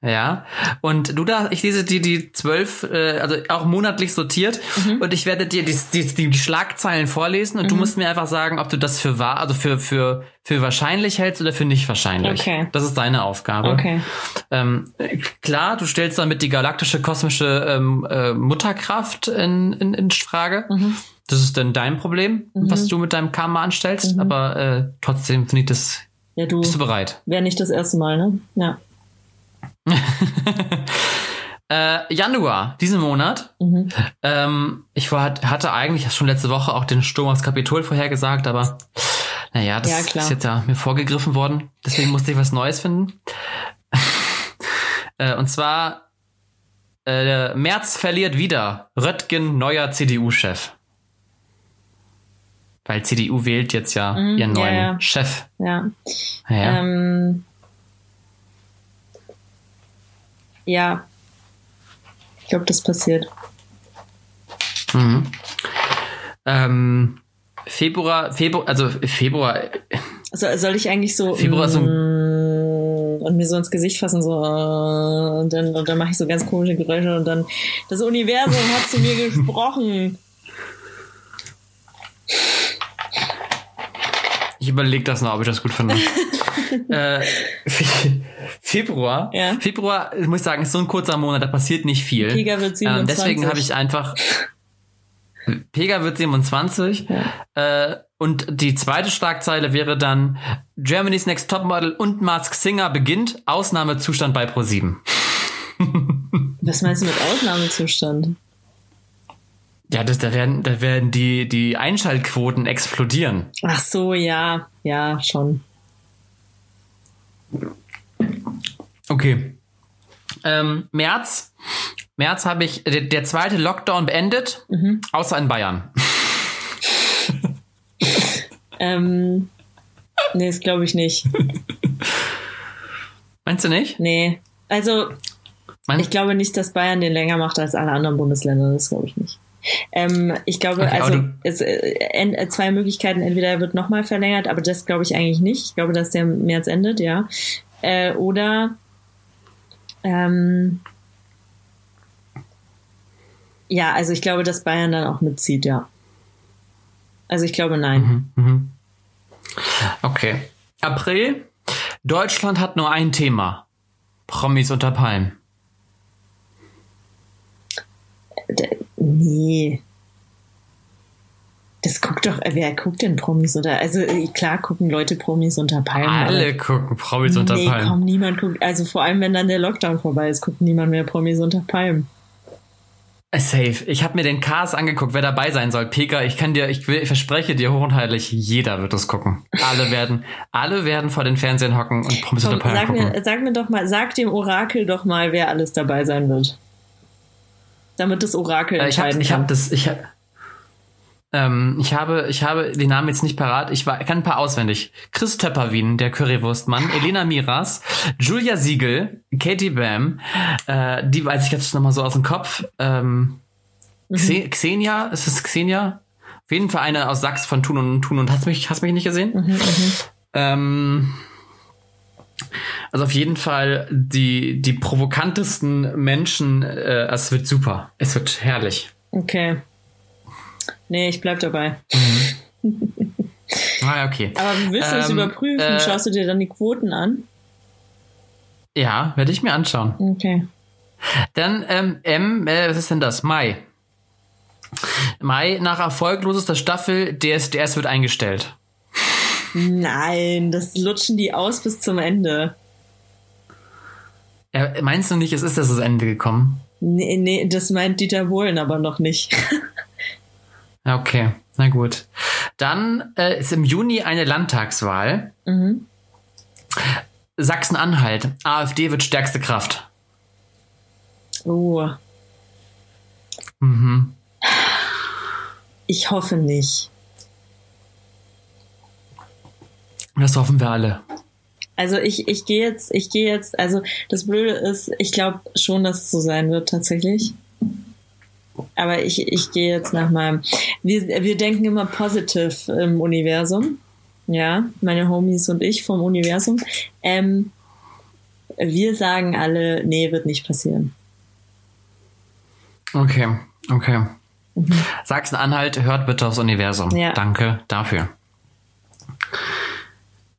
Ja, und du da, ich lese dir die zwölf, äh, also auch monatlich sortiert Mhm. und ich werde dir die, die, die, die Schlagzeilen vorlesen und du musst mir einfach sagen, ob du das für wahr, also für, für, für wahrscheinlich hältst oder für nicht wahrscheinlich. Okay. Das ist deine Aufgabe. Okay. Ähm, klar, du stellst damit die galaktische kosmische ähm, äh, Mutterkraft in, in, in Frage. Mhm. Das ist dann dein Problem, was du mit deinem Karma anstellst, aber äh, trotzdem finde ich das. Ja, du Bist du bereit? wäre nicht das erste Mal, ne? Ja. Äh, Januar, diesen Monat. Mhm. Ähm, ich war, hatte eigentlich schon letzte Woche auch den Sturm aufs Kapitol vorhergesagt, aber naja, das Ja, ist jetzt ja mir vorgegriffen worden. Deswegen musste ich was Neues finden. äh, und zwar äh, März verliert wieder Röttgen neuer CDU-Chef. Weil CDU wählt jetzt ja Mhm, ihren ja, neuen. Chef. Ja. Ja. Ähm, ja. Ich glaube, das passiert. Mhm. Ähm, Februar, Februar, also Februar, So, soll ich eigentlich so, Februar so mm, und mir so ins Gesicht fassen, so, äh, und dann, und dann mache ich so ganz komische Geräusche und dann, das Universum hat zu mir gesprochen. Ich überlege das noch, ob ich das gut finde. äh, Februar. Ja. Februar, ich muss sagen, ist so ein kurzer Monat, da passiert nicht viel. Pega wird Ähm, 27. deswegen habe ich einfach. Pega wird 27. Äh, und die zweite Schlagzeile wäre dann Germany's Next Topmodel und Mask Singer beginnt. Ausnahmezustand bei Pro7. Was meinst du mit Ausnahmezustand? Ja, das, da werden, da werden die, die Einschaltquoten explodieren. Ach so, ja, ja, schon. Okay. Ähm, März. März habe ich der, der zweite Lockdown beendet, außer in Bayern. Ähm, nee, das glaube ich nicht. Meinst du nicht? Nee. Also, Mein, ich glaube nicht, dass Bayern den länger macht als alle anderen Bundesländer. Das glaube ich nicht. Ähm, ich glaube, Okay, also es, äh, en- zwei Möglichkeiten. Entweder er wird nochmal verlängert, aber das glaube ich eigentlich nicht. Ich glaube, dass der März endet, ja. Äh, oder ähm, ja, also ich glaube, dass Bayern dann auch mitzieht, ja. Also ich glaube, nein. Mhm. okay. April. Deutschland hat nur ein Thema. Promis unter Palmen. D- Nee. Das guckt doch, wer guckt denn Promis unter? Also äh, klar gucken Leute Promis unter Palmen. Alle gucken Promis unter nee, Palmen. komm, niemand guckt. Also vor allem, wenn dann der Lockdown vorbei ist, guckt niemand mehr Promis unter Palmen. Äh, Safe. Ich habe mir den Cast angeguckt, wer dabei sein soll. Peka, ich kann dir, ich, will, ich verspreche dir hoch und heilig, jeder wird es gucken. Alle werden, alle werden vor den Fernsehen hocken und Promis Komm, unter Palmen sag, gucken. mir, sag mir doch mal, sag dem Orakel doch mal, wer alles dabei sein wird. Damit das Orakel Äh, ich habe entscheiden ich kann. hab das, ich hab, ähm, ich habe, ich habe den Namen jetzt nicht parat. Ich war, kann ein paar auswendig. Chris Töpperwien, der Currywurstmann, Elena Miras, Julia Siegel, Katie Bam, äh, die weiß ich jetzt noch mal so aus dem Kopf. Ähm, Mhm. Xe- Xenia, ist es Xenia? Auf jeden Fall eine aus Sachs von Tun und Tun und hast mich, hast mich nicht gesehen? Mhm, Ähm, also auf jeden Fall die, die provokantesten Menschen, äh, es wird super. Es wird herrlich. okay. Nee, ich bleib dabei. Ah, ja, okay. Aber willst du das Ähm, überprüfen? äh, Schaust du dir dann die Quoten an? Ja, werde ich mir anschauen. Okay. Dann ähm, M, äh, was ist denn das? Mai. Mai, nach erfolglosester Staffel, DSDS wird eingestellt. Nein, das lutschen die aus bis zum Ende. Ja, meinst du nicht, es ist das das Ende gekommen? Nee, nee, das meint Dieter Bohlen aber noch nicht. Okay, na gut. Dann äh, ist im Juni eine Landtagswahl. Mhm. Sachsen-Anhalt. AfD wird stärkste Kraft. Oh, Mhm. ich hoffe nicht. Das hoffen wir alle. Also ich, ich gehe jetzt, ich gehe jetzt, also das Blöde ist, ich glaube schon, dass es so sein wird tatsächlich. Aber ich, ich gehe jetzt nach meinem. Wir, wir denken immer positiv im Universum. Ja, meine Homies und ich vom Universum. Ähm, wir sagen alle, nee, wird nicht passieren. Okay, okay. Sachsen-Anhalt, hört bitte aufs Universum. Ja. Danke dafür.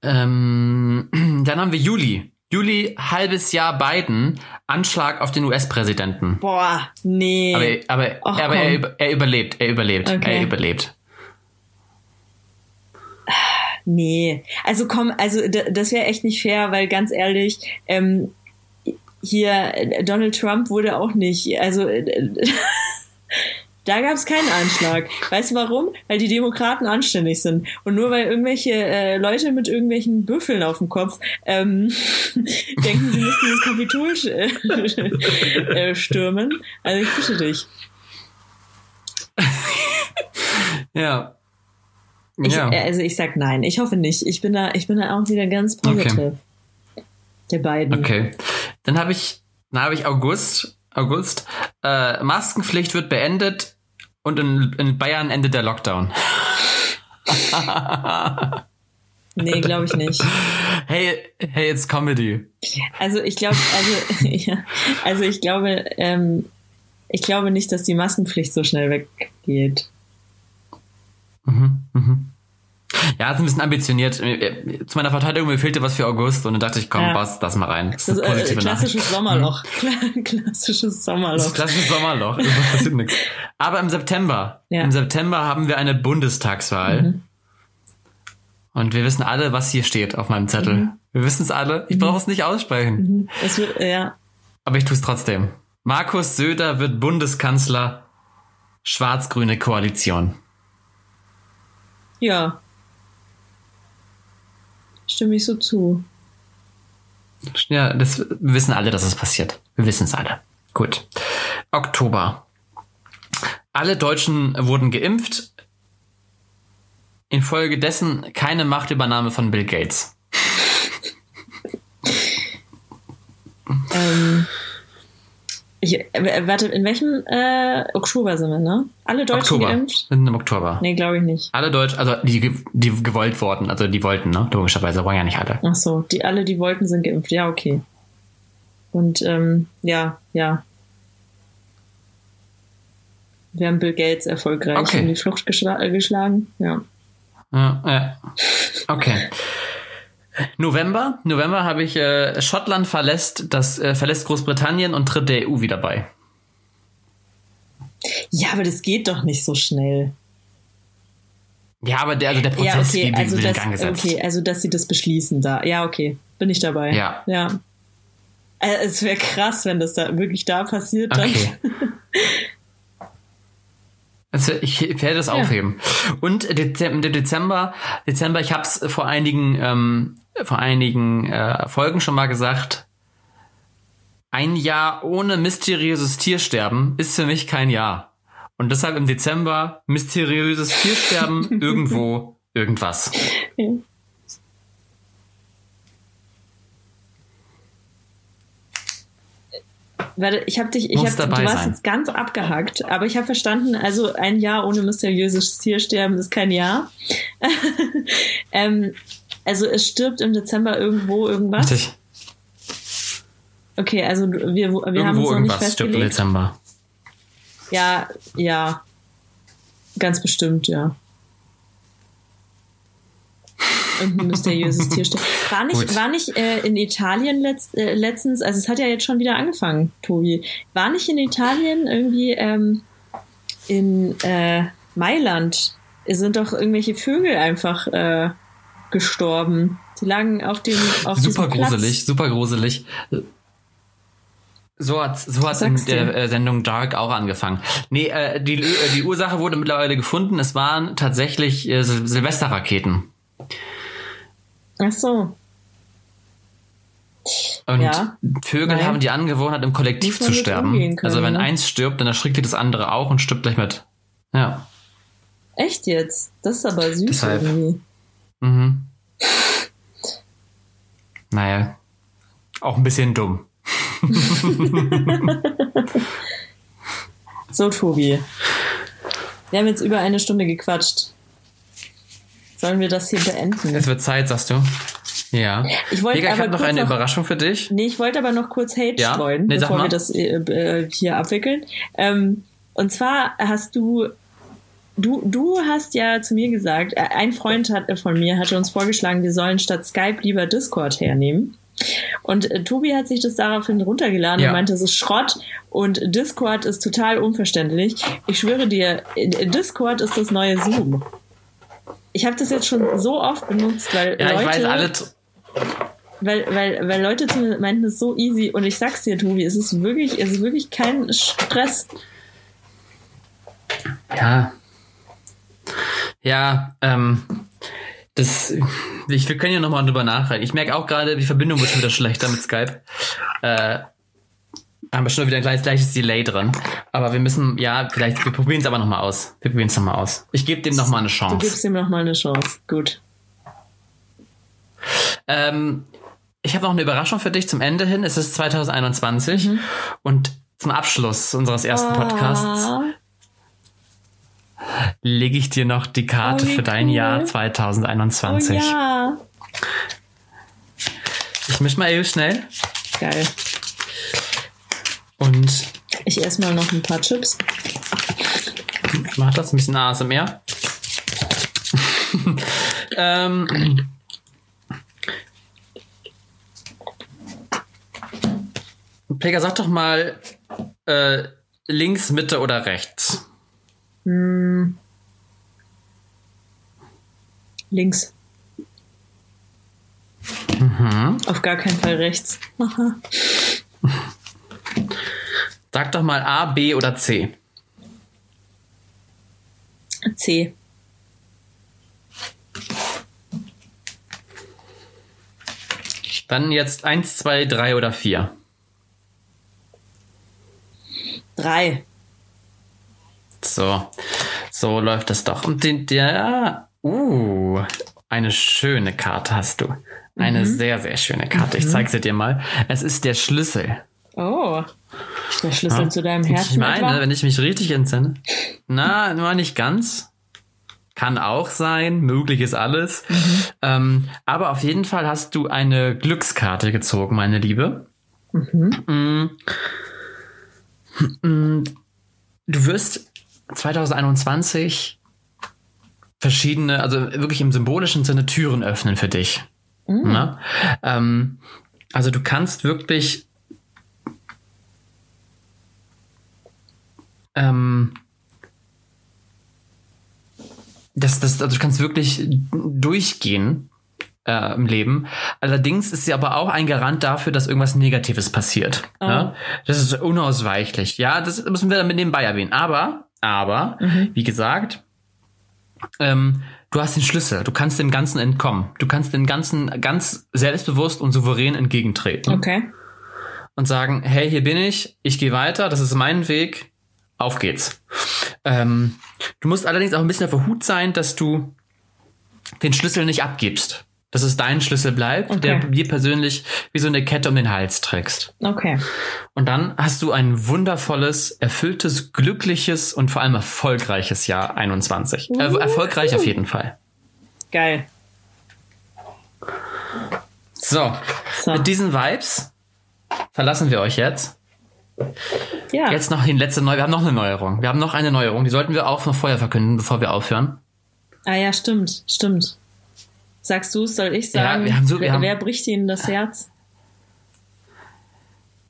Ähm, dann haben wir Juli. Juli, halbes Jahr Biden, Anschlag auf den US-Präsidenten. Boah, nee. Aber, aber, Ach, aber er, er überlebt, er überlebt, Okay. er überlebt. Nee, also komm, also das wäre echt nicht fair, weil ganz ehrlich, ähm, hier äh, Donald Trump wurde auch nicht, also äh, da gab es keinen Anschlag. Weißt du warum? Weil die Demokraten anständig sind und nur weil irgendwelche äh, Leute mit irgendwelchen Büffeln auf dem Kopf ähm, denken, sie müssten das Kapitol äh, stürmen. Also ich bitte dich. Ja. Ich, ja. äh, Also ich sag nein. Ich hoffe nicht. Ich bin da, ich bin da auch wieder ganz positiv. Der beiden. Okay. Dann habe ich, dann habe ich August. August. Äh, Maskenpflicht wird beendet und in, in Bayern endet der Lockdown. Nee, glaube ich nicht. Hey, hey, it's Comedy. Also ich glaube, also, ja, also ich glaube, ähm, ich glaube nicht, dass die Maskenpflicht so schnell weggeht. Mhm, mhm. Ja, ist ein bisschen ambitioniert. Zu meiner Verteidigung, mir fehlte was für August und dann dachte ich, komm, Ja. pass das mal rein. Das Das ist eine äh, klassisches. Sommerloch. klassisches Das Sommerloch. klassisches Sommerloch. Das passiert nichts. Aber im September, Ja. im September haben wir eine Bundestagswahl. Mhm. Und wir wissen alle, was hier steht auf meinem Zettel. Mhm. Wir wissen es alle. Ich brauche es nicht aussprechen. Es wird, ja, Aber ich tue es trotzdem. Markus Söder wird Bundeskanzler. Schwarz-grüne Koalition. ja. Stimme ich so zu. Ja, das, wir wissen alle, dass es passiert. Wir wissen es alle. Gut. Oktober. Alle Deutschen wurden geimpft. Infolgedessen keine Machtübernahme von Bill Gates. Ähm, ich, äh, warte, in welchem äh, Oktober sind wir, ne? Alle Deutschen Oktober. geimpft? Sind im Oktober. Nee, glaube ich nicht. Alle Deutsch, also die, die gewollt wurden, also die wollten, ne? Logischerweise wollen ja nicht alle. Ach so, die alle, die wollten, sind geimpft. Ja, okay. Und ähm, ja, ja. Wir haben Bill Gates erfolgreich Okay. in die Flucht geschla äh, geschlagen. Ja. Ja, ja. Okay. November, November habe ich äh, Schottland verlässt, das äh, verlässt Großbritannien und tritt der EU wieder bei. Ja, aber das geht doch nicht so schnell. Ja, aber der, also der Prozess ja, okay, wird, also in Gang gesetzt. okay, also dass sie das beschließen da. Ja, okay, bin ich dabei. Ja. Ja. Äh, es wäre krass, wenn das da wirklich da passiert. Okay. Also ich werde das aufheben. Und Dezember, Dezember, Dezember, ich habe es vor einigen, ähm, vor einigen äh, Folgen schon mal gesagt. Ein Jahr ohne mysteriöses Tiersterben ist für mich kein Jahr. Und deshalb im Dezember mysteriöses Tiersterben irgendwo irgendwas. Warte, ich habe dich, ich Muss hab, dabei du warst sein. jetzt ganz abgehackt, aber ich habe verstanden, also ein Jahr ohne mysteriöses Tiersterben ist kein Jahr. ähm, also es stirbt im Dezember irgendwo irgendwas. Richtig. Okay, also wir, wir haben Irgendwo uns noch nicht irgendwas stirbt im festgelegt. Dezember. Ja, ja. Ganz bestimmt, ja. irgendein mysteriöses Tier stellen. War nicht, Gut. war nicht äh, in Italien letzt, äh, letztens, also es hat ja jetzt schon wieder angefangen, Tobi. War nicht in Italien irgendwie ähm, in äh, Mailand sind doch irgendwelche Vögel einfach äh, gestorben. Die lagen auf dem auf Super diesem Platz. gruselig, super gruselig. So hat so hat's in der äh, Sendung Dark auch angefangen. Nee, äh, die, äh, die Ursache wurde mittlerweile gefunden. Es waren tatsächlich äh, Sil Silvesterraketen. Ach so. Und Ja. Vögel Nein. haben die Angewohnheit, im Kollektiv zu sterben. können, also wenn ne? eins stirbt, dann erschrickt das andere auch und stirbt gleich mit. Ja. Echt jetzt? Das ist aber süß Deshalb. irgendwie. Mhm. Naja, auch ein bisschen dumm. So, Tobi. Wir haben jetzt über eine Stunde gequatscht. Sollen wir das hier beenden? Es wird Zeit, sagst du? Ja. Ich wollte Vega, ich habe noch eine noch- Überraschung für dich. Nee, ich wollte aber noch kurz Hate Ja? streuen, Nee, bevor wir das äh, äh, hier abwickeln. Ähm, und zwar hast du, du, du hast ja zu mir gesagt, äh, ein Freund hat, äh, von mir hatte uns vorgeschlagen, wir sollen statt Skype lieber Discord hernehmen. Und äh, Tobi hat sich das daraufhin runtergeladen Ja. und meinte, es ist Schrott und Discord ist total unverständlich. Ich schwöre dir, Discord ist das neue Zoom. Ich habe das jetzt schon so oft benutzt, weil Ja, Leute, ich weiß, alle. weil, weil, weil Leute zu mir meinten, es ist so easy und ich sag's dir, Tobi, es ist wirklich, es ist wirklich kein Stress. Ja. Ja, ähm. Das, ich, wir können ja nochmal drüber nachdenken. Ich merke auch gerade, die Verbindung wird schon wieder schlechter mit Skype. Äh, haben wir schon wieder ein gleich, gleiches Delay drin. Aber wir müssen, ja, vielleicht, wir probieren es aber nochmal aus. Wir probieren es nochmal aus. Ich gebe dem nochmal eine Du Chance. gibst ihm noch mal eine Chance. Gut. Ähm, ich habe noch eine Überraschung für dich zum Ende hin. Es ist 2021 Mhm. und zum Abschluss unseres ersten Podcasts Ah, lege ich dir noch die Karte Oh, für dein cool. Jahr oh 2021. ja. Ich misch mal eben schnell Geil. und Ich esse mal noch ein paar Chips. mach das ein bisschen ASMR. ähm, Pega, sag doch mal äh, links, Mitte oder rechts. Hm. Links. Mhm. Auf gar keinen Fall rechts. Aha. Sag doch mal A, B oder C. C. Dann jetzt eins, zwei, drei oder vier. Drei. So, so läuft das doch. Und den, der, uh, eine schöne Karte hast du. Eine sehr, sehr schöne Karte. Ich zeige sie dir mal. Es ist der Schlüssel. Oh. Der Schlüssel Ja. zu deinem Herzen. Ich meine, etwa? wenn ich mich richtig entsinne. Na, nur nicht ganz. Kann auch sein, möglich ist alles. Ähm, aber auf jeden Fall hast du eine Glückskarte gezogen, meine Liebe. Mm. Mm. Du wirst 2021 verschiedene, also wirklich im symbolischen Sinne Türen öffnen für dich. Na? Ähm, also du kannst wirklich ähm, das, das, also du kannst wirklich durchgehen äh, im Leben. Allerdings ist sie aber auch ein Garant dafür, dass irgendwas Negatives passiert. Oh. Ja? Das ist unausweichlich. Ja, das müssen wir dann mit nebenbei erwähnen. Aber, aber, wie gesagt, ähm, du hast den Schlüssel. Du kannst dem Ganzen entkommen. Du kannst dem Ganzen ganz selbstbewusst und souverän entgegentreten Okay. und sagen, hey, hier bin ich, ich gehe weiter, das ist mein Weg, auf geht's. Ähm, du musst allerdings auch ein bisschen auf der Hut sein, dass du den Schlüssel nicht abgibst. Dass es dein Schlüssel bleibt, Okay. der dir persönlich wie so eine Kette um den Hals trägst. Okay. Und dann hast du ein wundervolles, erfülltes, glückliches und vor allem erfolgreiches Jahr 21. Äh, erfolgreich auf jeden Fall. Geil. So, So. mit diesen Vibes verlassen wir euch jetzt. Ja. Jetzt noch die letzte Neu. Wir haben noch eine Neuerung. Wir haben noch eine Neuerung. Die sollten wir auch noch vorher verkünden, bevor wir aufhören. Ah ja, stimmt, stimmt. Sagst du es, soll ich sagen? Ja, wir haben so- wir wer, haben- wer bricht ihnen das Herz?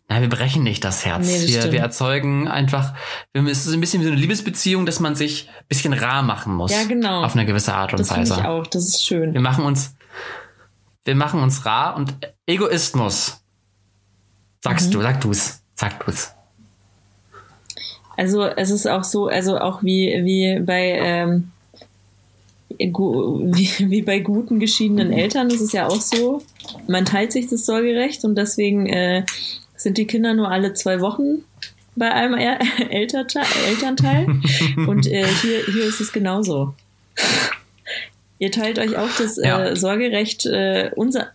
Na, wir brechen nicht das Herz. Nee, das wir, wir erzeugen einfach, wir- es ist ein bisschen wie so eine Liebesbeziehung, dass man sich ein bisschen rar machen muss. Ja, genau. Auf eine gewisse Art und Das finde ich Weise. auch. Das ist schön. Wir machen uns, wir machen uns rar und Egoismus. Sagst Mhm. du, sag du's, sag du's. Also es ist auch so, also auch wie, wie bei ähm, wie, wie bei guten geschiedenen Eltern ist es ja auch so, man teilt sich das Sorgerecht und deswegen äh, sind die Kinder nur alle zwei Wochen bei einem er Elternteil, Elternteil. und äh, hier, hier ist es genauso. Ihr teilt euch auch das Ja. äh, Sorgerecht, äh, unser,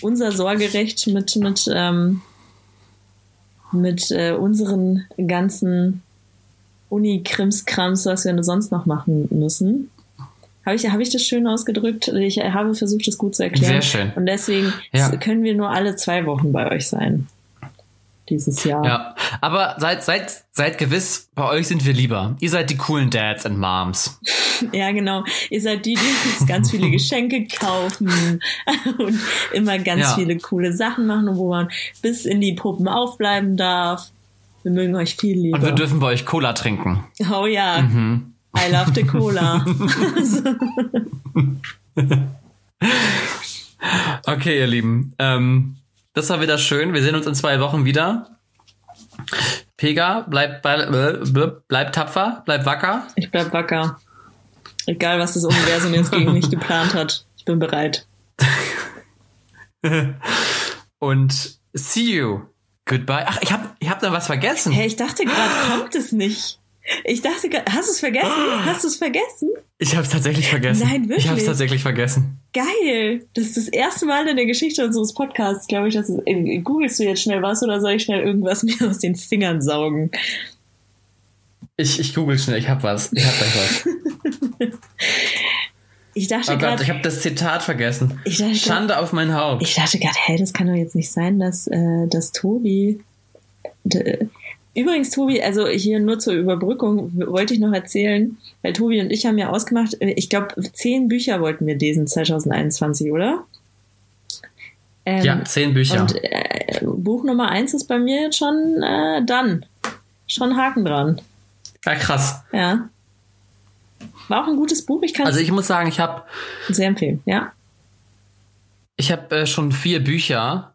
unser Sorgerecht mit, mit, ähm, mit äh, unseren ganzen Uni-Krimskrams, was wir sonst noch machen müssen. Habe ich, habe ich das schön ausgedrückt? Ich habe versucht, das gut zu erklären. Sehr schön. Und deswegen Ja. können wir nur alle zwei Wochen bei euch sein. Dieses Jahr. Ja, aber seid, seid, seid gewiss, bei euch sind wir lieber. Ihr seid die coolen Dads and Moms. Ja, genau. Ihr seid die, die uns ganz viele Geschenke kaufen und immer ganz Ja. viele coole Sachen machen, wo man bis in die Puppen aufbleiben darf. Wir mögen euch viel lieber. Und wir dürfen bei euch Cola trinken. oh ja, Mhm. I love the Cola. Okay, ihr Lieben. Ähm, das war wieder schön. Wir sehen uns in zwei Wochen wieder. Pega, bleib, bleib, bleib tapfer, bleib wacker. Ich bleib wacker. Egal, was das Universum jetzt gegen mich geplant hat. Ich bin bereit. Und see you. Goodbye. Ach, ich hab, ich hab da was vergessen. Hey, ich dachte gerade, kommt es nicht. Ich dachte gerade, hast du es vergessen? Hast du es vergessen? Ich hab's tatsächlich vergessen. Nein, wirklich? Ich hab's tatsächlich vergessen. Geil! Das ist das erste Mal in der Geschichte unseres Podcasts, glaube ich, dass es. Googlest du jetzt schnell was oder soll ich schnell irgendwas mir aus den Fingern saugen? Ich, ich google schnell, ich hab was. Ich hab gleich was. Ich dachte Oh Gott, gerade. ich hab das Zitat vergessen. Ich dachte grad- Schande auf mein Haupt. Ich dachte gerade, hey, das kann doch jetzt nicht sein, dass, äh, dass Tobi. Übrigens, Tobi, also hier nur zur Überbrückung wollte ich noch erzählen, weil Tobi und ich haben ja ausgemacht, äh, ich glaube, zehn Bücher wollten wir lesen 2021, oder? Ähm, ja, zehn Bücher. Und äh, Buch Nummer eins ist bei mir jetzt schon äh, dann. Schon Haken dran. ja, krass. Ja. War auch ein gutes Buch, ich kann Also ich muss sagen, ich hab, sehr empfehlen, ja. ich hab äh, schon vier Bücher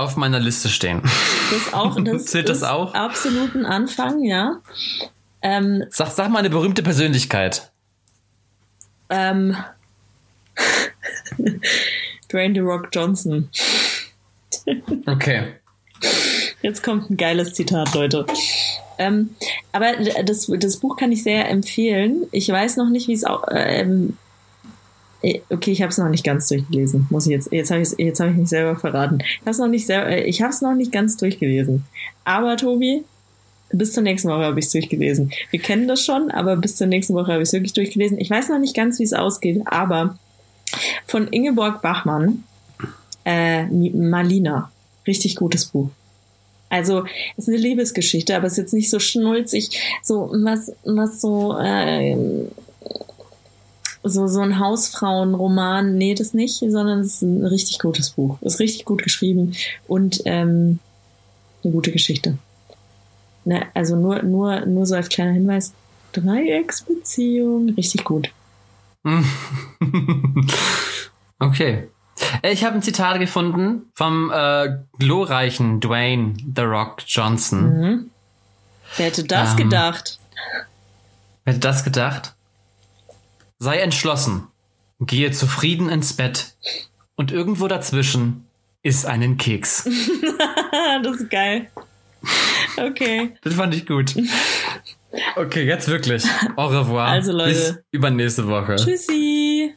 auf meiner Liste stehen. Das auch, das Zählt das ist auch? absolut ein Anfang, ja. Ähm, Sag, sag mal eine berühmte Persönlichkeit. ähm, Dwayne The Rock Johnson. Okay. Jetzt kommt ein geiles Zitat, Leute. Ähm, aber das, das Buch kann ich sehr empfehlen. Ich weiß noch nicht, wie es auch. Ähm, äh, okay, ich habe es noch nicht ganz durchgelesen. Muss ich jetzt? Jetzt habe ich jetzt habe ich mich selber verraten. Ich habe es noch nicht selber. äh, Ich habe es noch nicht ganz durchgelesen. Aber Tobi, bis zur nächsten Woche habe ich es durchgelesen. Wir kennen das schon, aber bis zur nächsten Woche habe ich es wirklich durchgelesen. Ich weiß noch nicht ganz, wie es ausgeht, aber von Ingeborg Bachmann, äh, Malina, richtig gutes Buch. Also, es ist eine Liebesgeschichte, aber es ist jetzt nicht so schnulzig, so was, was so, ähm, so, so ein Hausfrauenroman, nee, das nicht, sondern es ist ein richtig gutes Buch. Ist richtig gut geschrieben und ähm, eine gute Geschichte. Ne, also nur, nur, nur so als kleiner Hinweis, Dreiecksbeziehung, richtig gut. okay. Ich habe ein Zitat gefunden vom äh, glorreichen Dwayne The Rock Johnson. Mhm. Wer hätte das Ähm. gedacht? Wer hätte das gedacht? Sei entschlossen, gehe zufrieden ins Bett und irgendwo dazwischen iss einen Keks. das ist geil. Okay. Das fand ich gut. Okay, jetzt wirklich. Au revoir. Also, Leute. Bis übernächste Woche. Tschüssi.